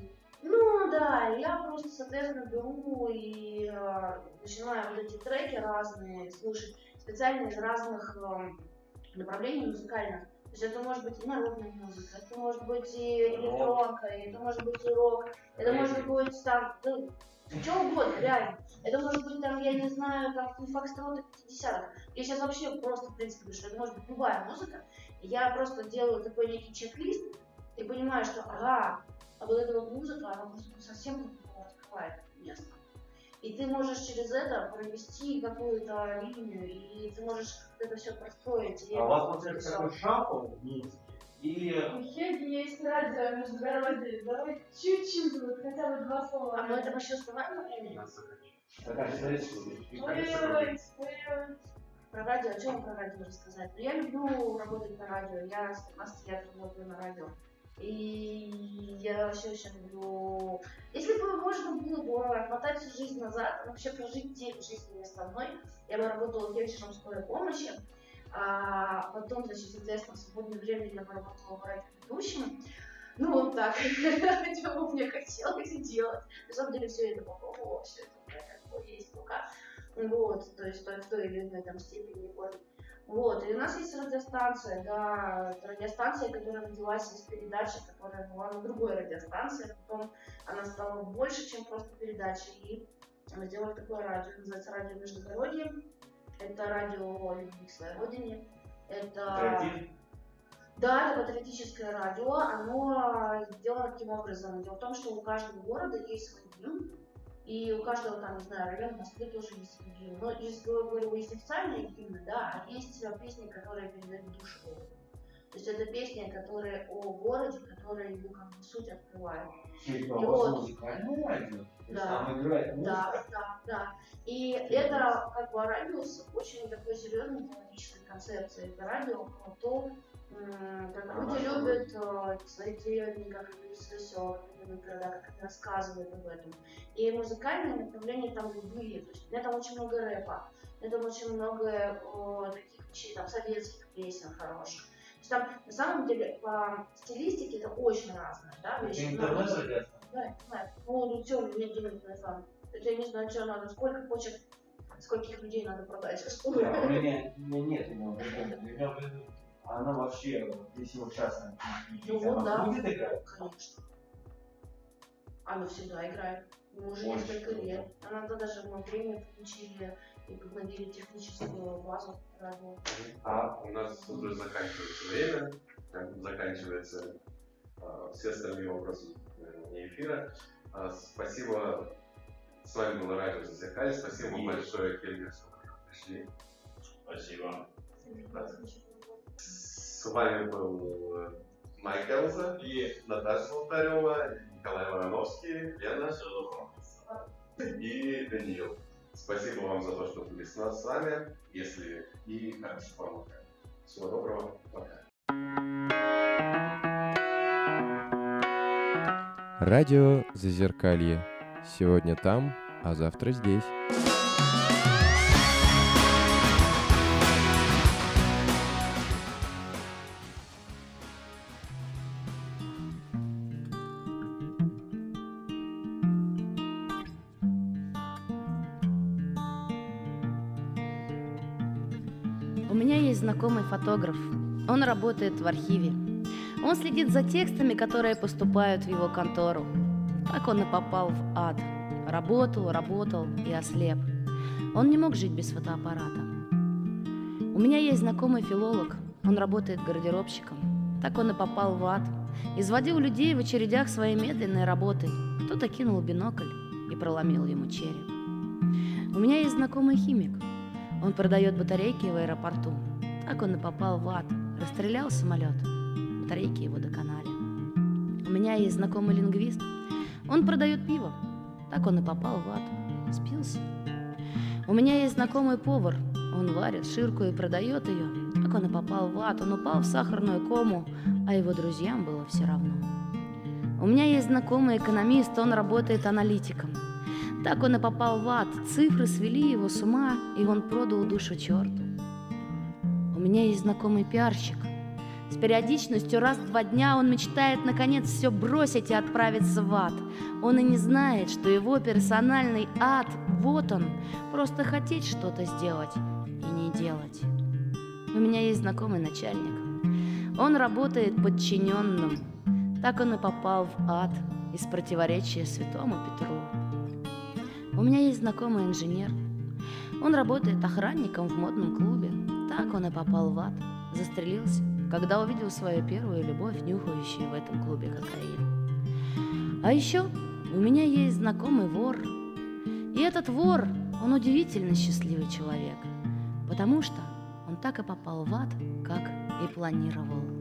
Ну да, я просто, соответственно, беру и э, начинаю вот эти треки разные слушать, специально из разных э, направлений музыкальных. То есть это может быть и народная музыка, это может быть и электронка, это может быть и рок, это может быть там, ну, что угодно, реально. Это может быть там, я не знаю, там фокстроты 50-х. Я сейчас вообще просто, в принципе, говорю, что это может быть любая музыка. Я просто делаю такой некий чек-лист и понимаю, что ага, а вот эта вот музыка, она просто совсем по-другому открывает место. И ты можешь через это провести какую-то линию, и ты можешь это все простроить. А у вас получается такой шафл в музыке? Или У Хеги есть радио междугородие. Давай чуть-чуть, вот хотя бы два слова. А мы это вообще успеваем во времени? такая ой-ой. Про радио, о чем про радио рассказать? Я люблю работать на радио, я с 15 лет работаю на радио. И я вообще очень люблю... Если бы можно было бы отмотать всю жизнь назад, вообще прожить день жизни вместо одной, я бы работала фельдшером скорой помощи, а потом, значит, соответственно, в свободное время я работала в радиоведущим. Ну, вот так, [laughs] чего мне хотелось делать. На самом деле, все это попробовала, все это у меня есть пока. Вот, то есть в той или иной там степени форме. Вот, и у нас есть радиостанция, да, радиостанция, которая родилась из передачи, которая была на другой радиостанции, а потом она стала больше, чем просто передача, и мы сделали такое радио, называется радио Междугородье, это радио любви к своей родине, это... Патриотизм? Да, это патриотическое радио, оно сделано таким образом. Дело в том, что у каждого города есть свой гимн, И у каждого там, не знаю, района в Москве тоже есть гимн. Но из, говорю, есть официальные гимны, да, а есть песни, которые передают душу города. То есть это песни, которые о городе, которые его как бы суть открывают. Типа, И вот- музыкальное радио? Да. Там играет музыка? Да, да, да. И это как бы радио с очень такой серьезной идеологической концепцией. Это радио про то, м, как люди любят э, свои деревни, как они любят города, как они рассказывают об этом. И музыкальные направления там любые. То есть у меня там очень много рэпа, у меня там очень много э, таких вещей, там советских песен хороших. То есть там на самом деле по стилистике это очень разное, да, Это интернет да. Ну, ну что, у меня денег на это. Это я не знаю, что надо, сколько почек, скольких людей надо продать. Да, у меня, у меня нет. У меня в виду, она вообще, если вот сейчас Ну вот, да. будет играть? Конечно. Она всегда играет. Мы уже несколько лет. Она даже мы премию получили и подновили техническую базу. А у нас тут уже заканчивается время, бы заканчивается а, все остальные вопросы наверное, не эфира. А, спасибо, с вами было радио Зазеркалье, спасибо вам большое, Хельга, что вы пришли. Спасибо. С вами был э, Майк Элза и Наташа Волтарева, Николай Вороновский, Лена и Даниил. Спасибо вам за то, что были с нас с вами. Если и хорошо помогали. Всего доброго. Пока. Радио Зазеркалье. Сегодня там, а завтра здесь. Фотограф. Он работает в архиве. Он следит за текстами, которые поступают в его контору. Так он и попал в ад. Работал, работал и ослеп. Он не мог жить без фотоаппарата. У меня есть знакомый филолог. Он работает гардеробщиком. Так он и попал в ад. Изводил людей в очередях своей медленной работой. Кто-то кинул бинокль и проломил ему череп. У меня есть знакомый химик. Он продает батарейки в аэропорту. Так он и попал в ад. Расстрелял самолет. Батарейки его доконали. У меня есть знакомый лингвист. Он продает пиво. Так он и попал в ад. Спился. У меня есть знакомый повар. Он варит ширку и продает ее. Так он и попал в ад. Он упал в сахарную кому, а его друзьям было все равно. У меня есть знакомый экономист. Он работает аналитиком. Так он и попал в ад. Цифры свели его с ума, и он продал душу черту. Меня есть знакомый пиарщик. С периодичностью раз в два дня он мечтает наконец все бросить и отправиться в ад. Он и не знает, что его персональный ад, вот он, просто хотеть что-то сделать и не делать. У меня есть знакомый начальник. Он работает подчиненным. Так он и попал в ад из противоречия святому Петру. У меня есть знакомый инженер. Он работает охранником в модном клубе. Так он и попал в ад. Застрелился, когда увидел свою первую любовь, нюхающую в этом клубе кокаин. А еще у меня есть знакомый вор. И этот вор, он удивительно счастливый человек, потому что он так и попал в ад, как и планировал.